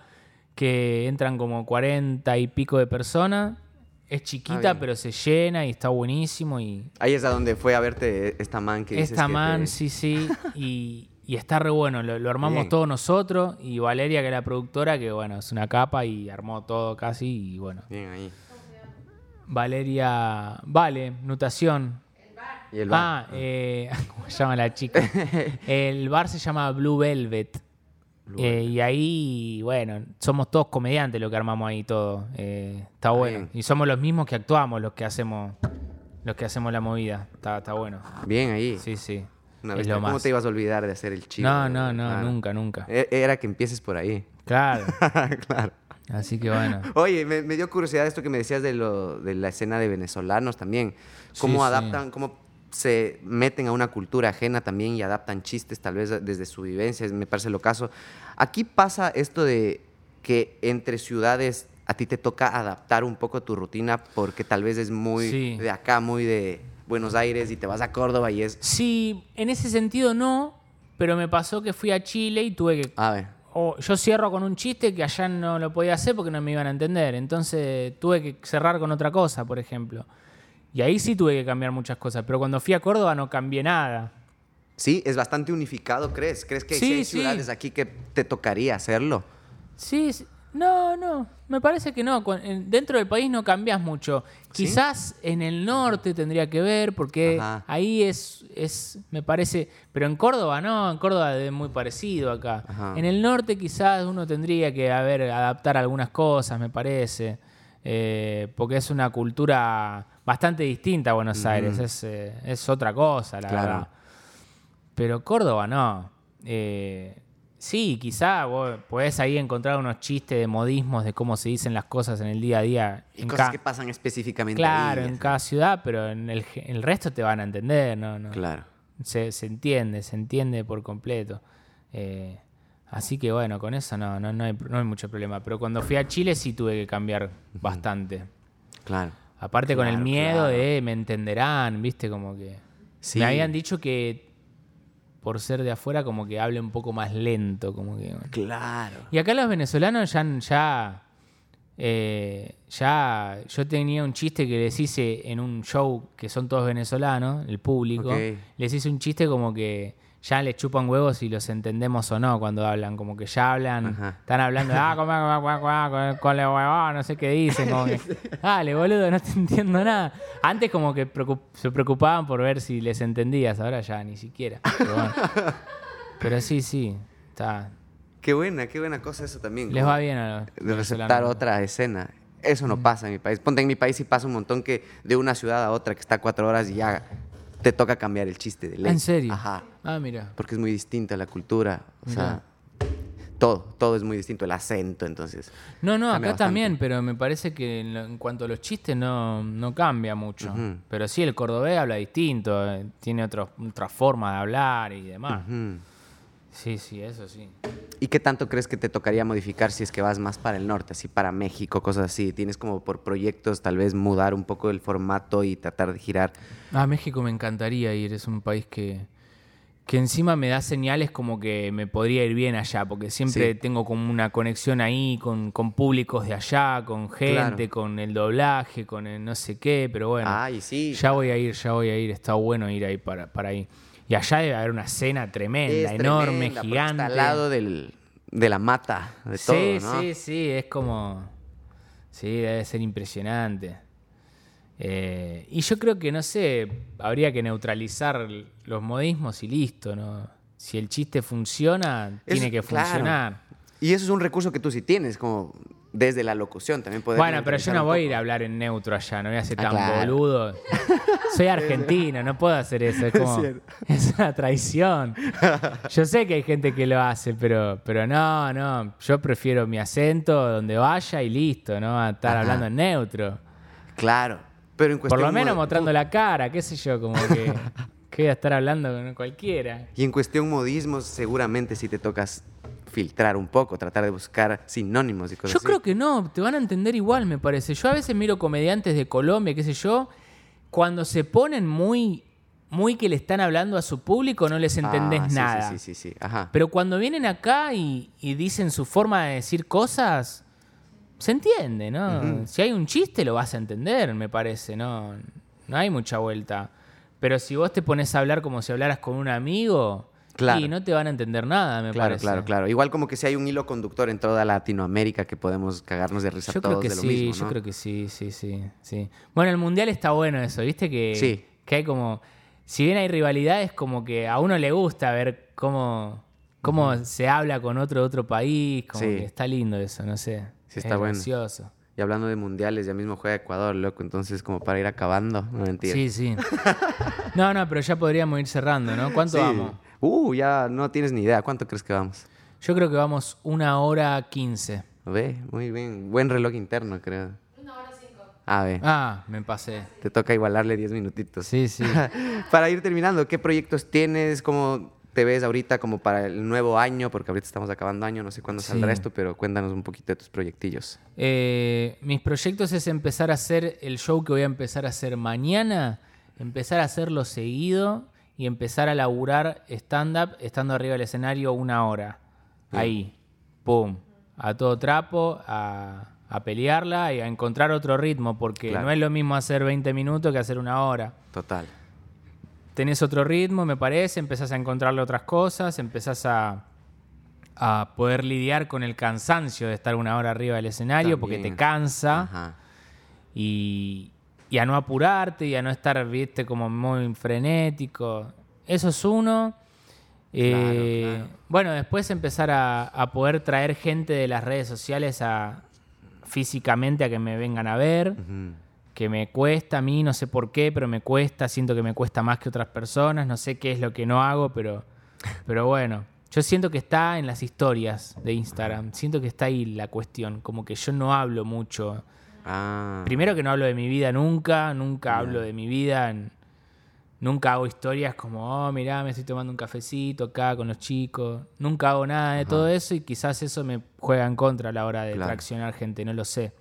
que entran como 40 y pico de personas. Es chiquita, bien. pero se llena y está buenísimo. Y Ahí es a donde fue a verte esta man que dices esta que man, te- sí, sí. Y, y está re bueno. Lo, lo armamos Bien. todos nosotros. Y Valeria, que es la productora, que bueno, es una capa y armó todo casi. Y bueno, Bien ahí. Valeria, vale, nutación. Y el bar. Ah, eh, ¿cómo se llama la chica? El bar se llama Blue Velvet. Eh, y ahí, bueno, somos todos comediantes lo que armamos ahí todo. Eh, está bueno. bien. Y somos los mismos que actuamos los que hacemos los que hacemos la movida. Está, está bueno. Bien ahí. Sí, sí. Una vez ¿Cómo más. te ibas a olvidar de hacer el chivo? No, no, no, Claro. nunca, nunca. E- Era que empieces por ahí. Claro. claro. Así que bueno. Oye, me, me dio curiosidad esto que me decías de, lo, de la escena de venezolanos también. Cómo Sí, sí. adaptan, cómo se meten a una cultura ajena también y adaptan chistes tal vez desde su vivencia, me parece lo caso. Aquí pasa esto de que entre ciudades a ti te toca adaptar un poco tu rutina porque tal vez es muy Sí. de acá, muy de Buenos Aires y te vas a Córdoba y es... Sí, en ese sentido no, pero me pasó que fui a Chile y tuve que A ver, o yo cierro con un chiste que allá no lo podía hacer porque no me iban a entender. Entonces tuve que cerrar con otra cosa, por ejemplo. Y ahí sí tuve que cambiar muchas cosas. Pero cuando fui a Córdoba no cambié nada. sí, es bastante unificado, ¿crees? ¿Crees que Sí, sí hay sí. ciudades aquí que te tocaría hacerlo? Sí, no, no. Me parece que no. Dentro del país no cambias mucho. ¿Sí? Quizás en el norte tendría que ver porque Ajá. ahí es, es, me parece... Pero en Córdoba no, en Córdoba es muy parecido acá. Ajá. En el norte quizás uno tendría que haber, adaptar algunas cosas, me parece. eh, porque es una cultura bastante distinta a Buenos Aires. Es, eh, es otra cosa, la Claro. verdad. Pero Córdoba no. Eh, sí, quizá vos podés ahí encontrar unos chistes de modismos de cómo se dicen las cosas en el día a día. Y en cosas que pasan específicamente Claro, ahí. en cada ciudad, pero en el, ge- el resto te van a entender, ¿no? no. Claro. Se, se entiende, se entiende por completo. Eh, así que bueno, con eso no, no, no, hay, no hay mucho problema. Pero cuando fui a Chile sí tuve que cambiar bastante. Claro. Aparte con el miedo claro. de me entenderán, viste, como que... Sí. Me habían dicho que por ser de afuera como que hable un poco más lento, como que... Claro. Y acá los venezolanos ya, ya, eh, ya, yo tenía un chiste que les hice en un show que son todos venezolanos, el público, les hice un chiste como que ya les chupan huevos si los entendemos o no cuando hablan, como que ya hablan, Ajá. están hablando, ah, como, con- con la no sé qué dicen, como que, dale, boludo, no te entiendo nada. Antes como que preocup- se preocupaban por ver si les entendías, ahora ya ni siquiera. Pero, bueno. Pero sí, sí, está, Qué buena, qué buena cosa eso también. les va bien a los De receptar otra escena. Eso no pasa en mi país. Ponte en mi país sí pasa un montón que de una ciudad a otra que está cuatro horas y ya te toca cambiar el chiste de ley. ¿En serio? Ajá. Ah, mira. Porque es muy distinta la cultura. O sea, todo, todo es muy distinto. El acento, entonces. No, no, acá bastante. también, pero me parece que en, lo- en cuanto a los chistes no, no cambia mucho. Pero sí, el cordobés habla distinto, eh, tiene otro- otra forma de hablar y demás. Sí, sí, eso sí. ¿Y qué tanto crees que te tocaría modificar si es que vas más para el norte, así para México, cosas así? ¿Tienes como por proyectos tal vez mudar un poco el formato y tratar de girar? A México me encantaría ir, es un país que, que encima me da señales como que me podría ir bien allá, porque siempre Sí. tengo como una conexión ahí con, con públicos de allá, con gente, Claro. con el doblaje, con el no sé qué, pero bueno. Ay, sí. Ya voy a ir, ya voy a ir. Está bueno ir ahí para, para ahí. Y allá debe haber una cena tremenda, Es enorme, tremenda, gigante. Está al lado del, de la mata, de sí, todo, ¿no? sí, sí, es como... Sí, debe ser impresionante. Eh, y yo creo que, no sé, habría que neutralizar los modismos y listo, ¿no? Si el chiste funciona, tiene que claro. funcionar. Y eso es un recurso que tú sí tienes, como desde la locución también poder Bueno, pero yo no voy a ir a hablar en neutro allá, no voy a ser Ah, tan claro. boludo. Soy argentino, no puedo hacer eso. Es como. Es una traición. Yo sé que hay gente que lo hace, pero, pero no, no. Yo prefiero mi acento donde vaya y listo, ¿no? A estar Ajá. hablando en neutro. Claro, pero en Por cuestión lo menos mo- mostrando la cara, qué sé yo, como que. que voy a estar hablando con cualquiera. Y en cuestión modismos, seguramente sí te tocas filtrar un poco, tratar de buscar sinónimos y cosas Yo así. creo que no, te van a entender igual, me parece. Yo a veces miro comediantes de Colombia, qué sé yo, cuando se ponen muy, muy que le están hablando a su público, no les entendés Ah, sí, nada. Sí, sí, sí, sí. Ajá. Pero cuando vienen acá y, y dicen su forma de decir cosas, se entiende, ¿no? Si hay un chiste lo vas a entender, me parece, ¿no? No hay mucha vuelta. Pero si vos te pones a hablar como si hablaras con un amigo, Claro. y no te van a entender nada, me Claro, parece. claro, claro. Igual como que si hay un hilo conductor en toda Latinoamérica que podemos cagarnos de risa Yo todos creo que de lo sí, mismo, yo creo que sí, sí, sí, sí. Bueno, el mundial está bueno eso, ¿viste? Que, Sí. que hay como. Si bien hay rivalidades, como que a uno le gusta ver cómo, cómo se habla con otro de otro país. Como Sí. que está lindo eso, no sé. Sí, es está bueno. gracioso. Y hablando de mundiales, ya mismo juega Ecuador, loco. Entonces, como para ir acabando, no mentira. Sí, sí. No, no, pero ya podríamos ir cerrando, ¿no? ¿Cuánto Sí. vamos? Uh, ya no tienes ni idea. ¿Cuánto crees que vamos? Yo creo que vamos una hora quince. Ve, muy bien. Buen reloj interno, creo. Una hora cinco. A ver, Ah, me pasé. te toca igualarle 10 minutitos. Sí, sí. para ir terminando, ¿qué proyectos tienes? ¿Cómo te ves ahorita como para el nuevo año? Porque ahorita estamos acabando año, no sé cuándo Sí. saldrá esto, pero cuéntanos un poquito de tus proyectillos. Eh, mis proyectos es empezar a hacer el show que voy a empezar a hacer mañana, empezar a hacerlo seguido y empezar a laburar stand-up estando arriba del escenario una hora. Ahí, pum, a todo trapo, a, a pelearla y a encontrar otro ritmo, porque Claro. no es lo mismo hacer 20 minutos que hacer una hora. Total. tenés otro ritmo, me parece, empezás a encontrarle otras cosas, empezás a, a poder lidiar con el cansancio de estar una hora arriba del escenario porque te cansa Ajá. y, y a no apurarte y a no estar, viste, como muy frenético. Eso es uno. Eh, claro. Bueno, después empezar a, a poder traer gente de las redes sociales a físicamente a que me vengan a ver que me cuesta a mí, no sé por qué, pero me cuesta, siento que me cuesta más que otras personas, no sé qué es lo que no hago, pero, pero bueno, yo siento que está en las historias de Instagram, siento que está ahí la cuestión, como que yo no hablo mucho. Ah. Primero que no hablo de mi vida nunca, nunca hablo de mi vida, nunca hago historias como, oh, mirá, me estoy tomando un cafecito acá con los chicos, nunca hago nada de todo eso y quizás eso me juega en contra a la hora de Claro. traccionar gente, no lo sé.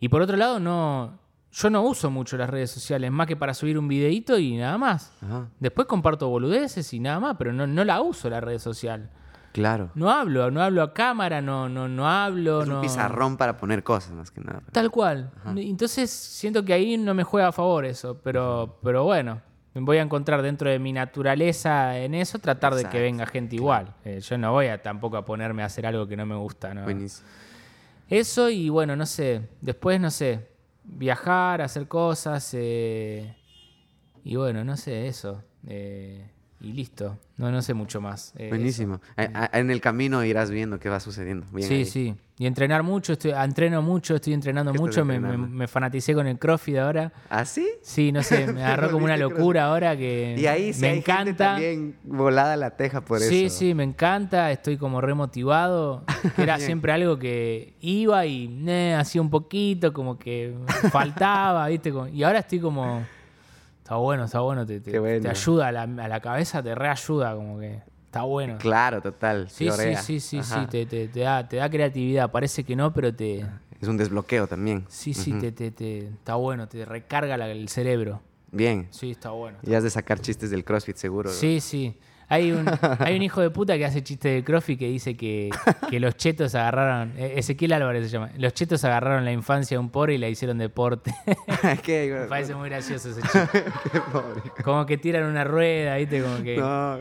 Y por otro lado, no, yo no uso mucho las redes sociales, más que para subir un videíto y nada más. Ajá. Después comparto boludeces y nada más, pero no, no la uso la red social. Claro. No hablo, no hablo a cámara, no, no, no hablo. Es un pizarrón para poner cosas, más que nada. Tal cual. Entonces siento que ahí no me juega a favor eso, pero, pero bueno, me voy a encontrar dentro de mi naturaleza en eso, tratar de Exacto, que venga gente igual. Eh, yo no voy a tampoco a ponerme a hacer algo que no me gusta, ¿no? Buenísimo. Eso y bueno, no sé, después no sé, viajar, hacer cosas eh, y bueno, no sé, eso. eh, y listo, no, no sé mucho más. eh, Buenísimo. A- a- En el camino irás viendo qué va sucediendo. Bien Sí, ahí. sí. Y entrenar mucho, estoy, entreno mucho, estoy entrenando ¿Qué estás mucho, me, me- me fanaticé con el CrossFit ahora. ¿Ah, sí? Sí, no sé, me agarró como una ¿Viste locura ahora que Y ahí sí me hay gente encanta. también volada la teja por sí, eso. sí, me encanta, estoy como remotivado. Era siempre algo que iba y hacía un poquito, como que faltaba, ¿viste? Y ahora estoy como. Está bueno, está bueno, te, te- bueno. te ayuda a la, a la cabeza, te reayuda, como que está bueno. Claro, total. Sí, sí, sí, sí, sí, te, te- te da, te da creatividad. Parece que no, pero te. Es un desbloqueo también. Sí, sí, te, te, te- está bueno, te recarga la- el cerebro. Bien. Sí, está bueno. Y has de sacar chistes del CrossFit seguro. Sí, sí. Hay un, hay un hijo de puta que hace chiste de CrossFit que dice que, que los chetos agarraron. eh, Ezequiel Álvarez se llama. Los chetos agarraron la infancia de un pobre y la hicieron deporte. ¿Qué? Me parece muy gracioso ese chiste. Qué pobre. Como que tiran una rueda, ¿viste? Como que. No,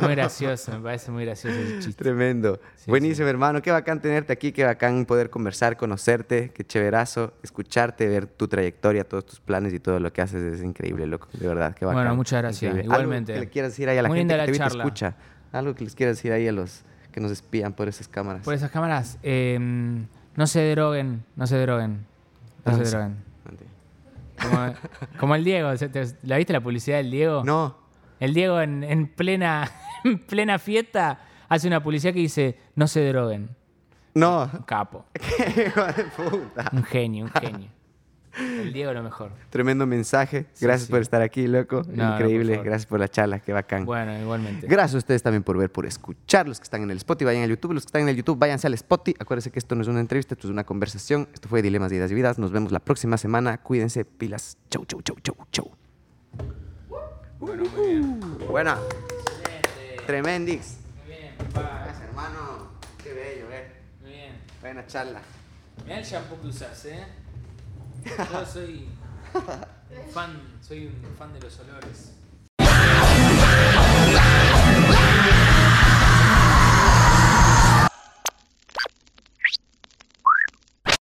Muy gracioso, me parece muy gracioso ese chiste. tremendo. Sí, Buenísimo, hermano. Qué bacán tenerte aquí, qué bacán poder conversar, conocerte, qué chéverazo, escucharte, ver tu trayectoria, todos tus planes y todo lo que haces. Es increíble, loco. De verdad, qué bacán. Bueno, muchas gracias. Increíble. Igualmente. Algo que le quieras decir ahí a la Muy gente que te la ve y te charla. escucha. Algo que les quieras decir ahí a los que nos espían por esas cámaras. Por esas cámaras, eh, no se droguen, no se droguen. No Ah, se sí. droguen. Como, como el Diego, ¿se- te- ¿la viste la publicidad del Diego? No. El Diego en, en plena, en plena fiesta hace una publicidad que dice, no se droguen. No. Un capo, Qué hijo de puta. un genio, un genio. El Diego lo mejor. Tremendo mensaje. Gracias sí. por estar aquí, loco. No, no, Increíble. por. Gracias por la charla. Qué bacán. Bueno, igualmente. Gracias a ustedes también por ver, por escuchar. Los que están en el Spotify, vayan al YouTube. Los que están en el YouTube, váyanse al Spotify. Acuérdense que esto no es una entrevista, esto es una conversación. Esto fue Dilemas de Ideas y Vidas. Nos vemos la próxima semana. Cuídense, pilas. Chau, chau, chau, chau, chau. Bueno, muy bien. Buena. Tremendix. Muy bien, papá. Gracias, hermano. Qué bello, eh. Muy bien. Buena charla. Mirá el shampoo que usas, ¿eh? Yo soy un fan, soy un fan de los olores.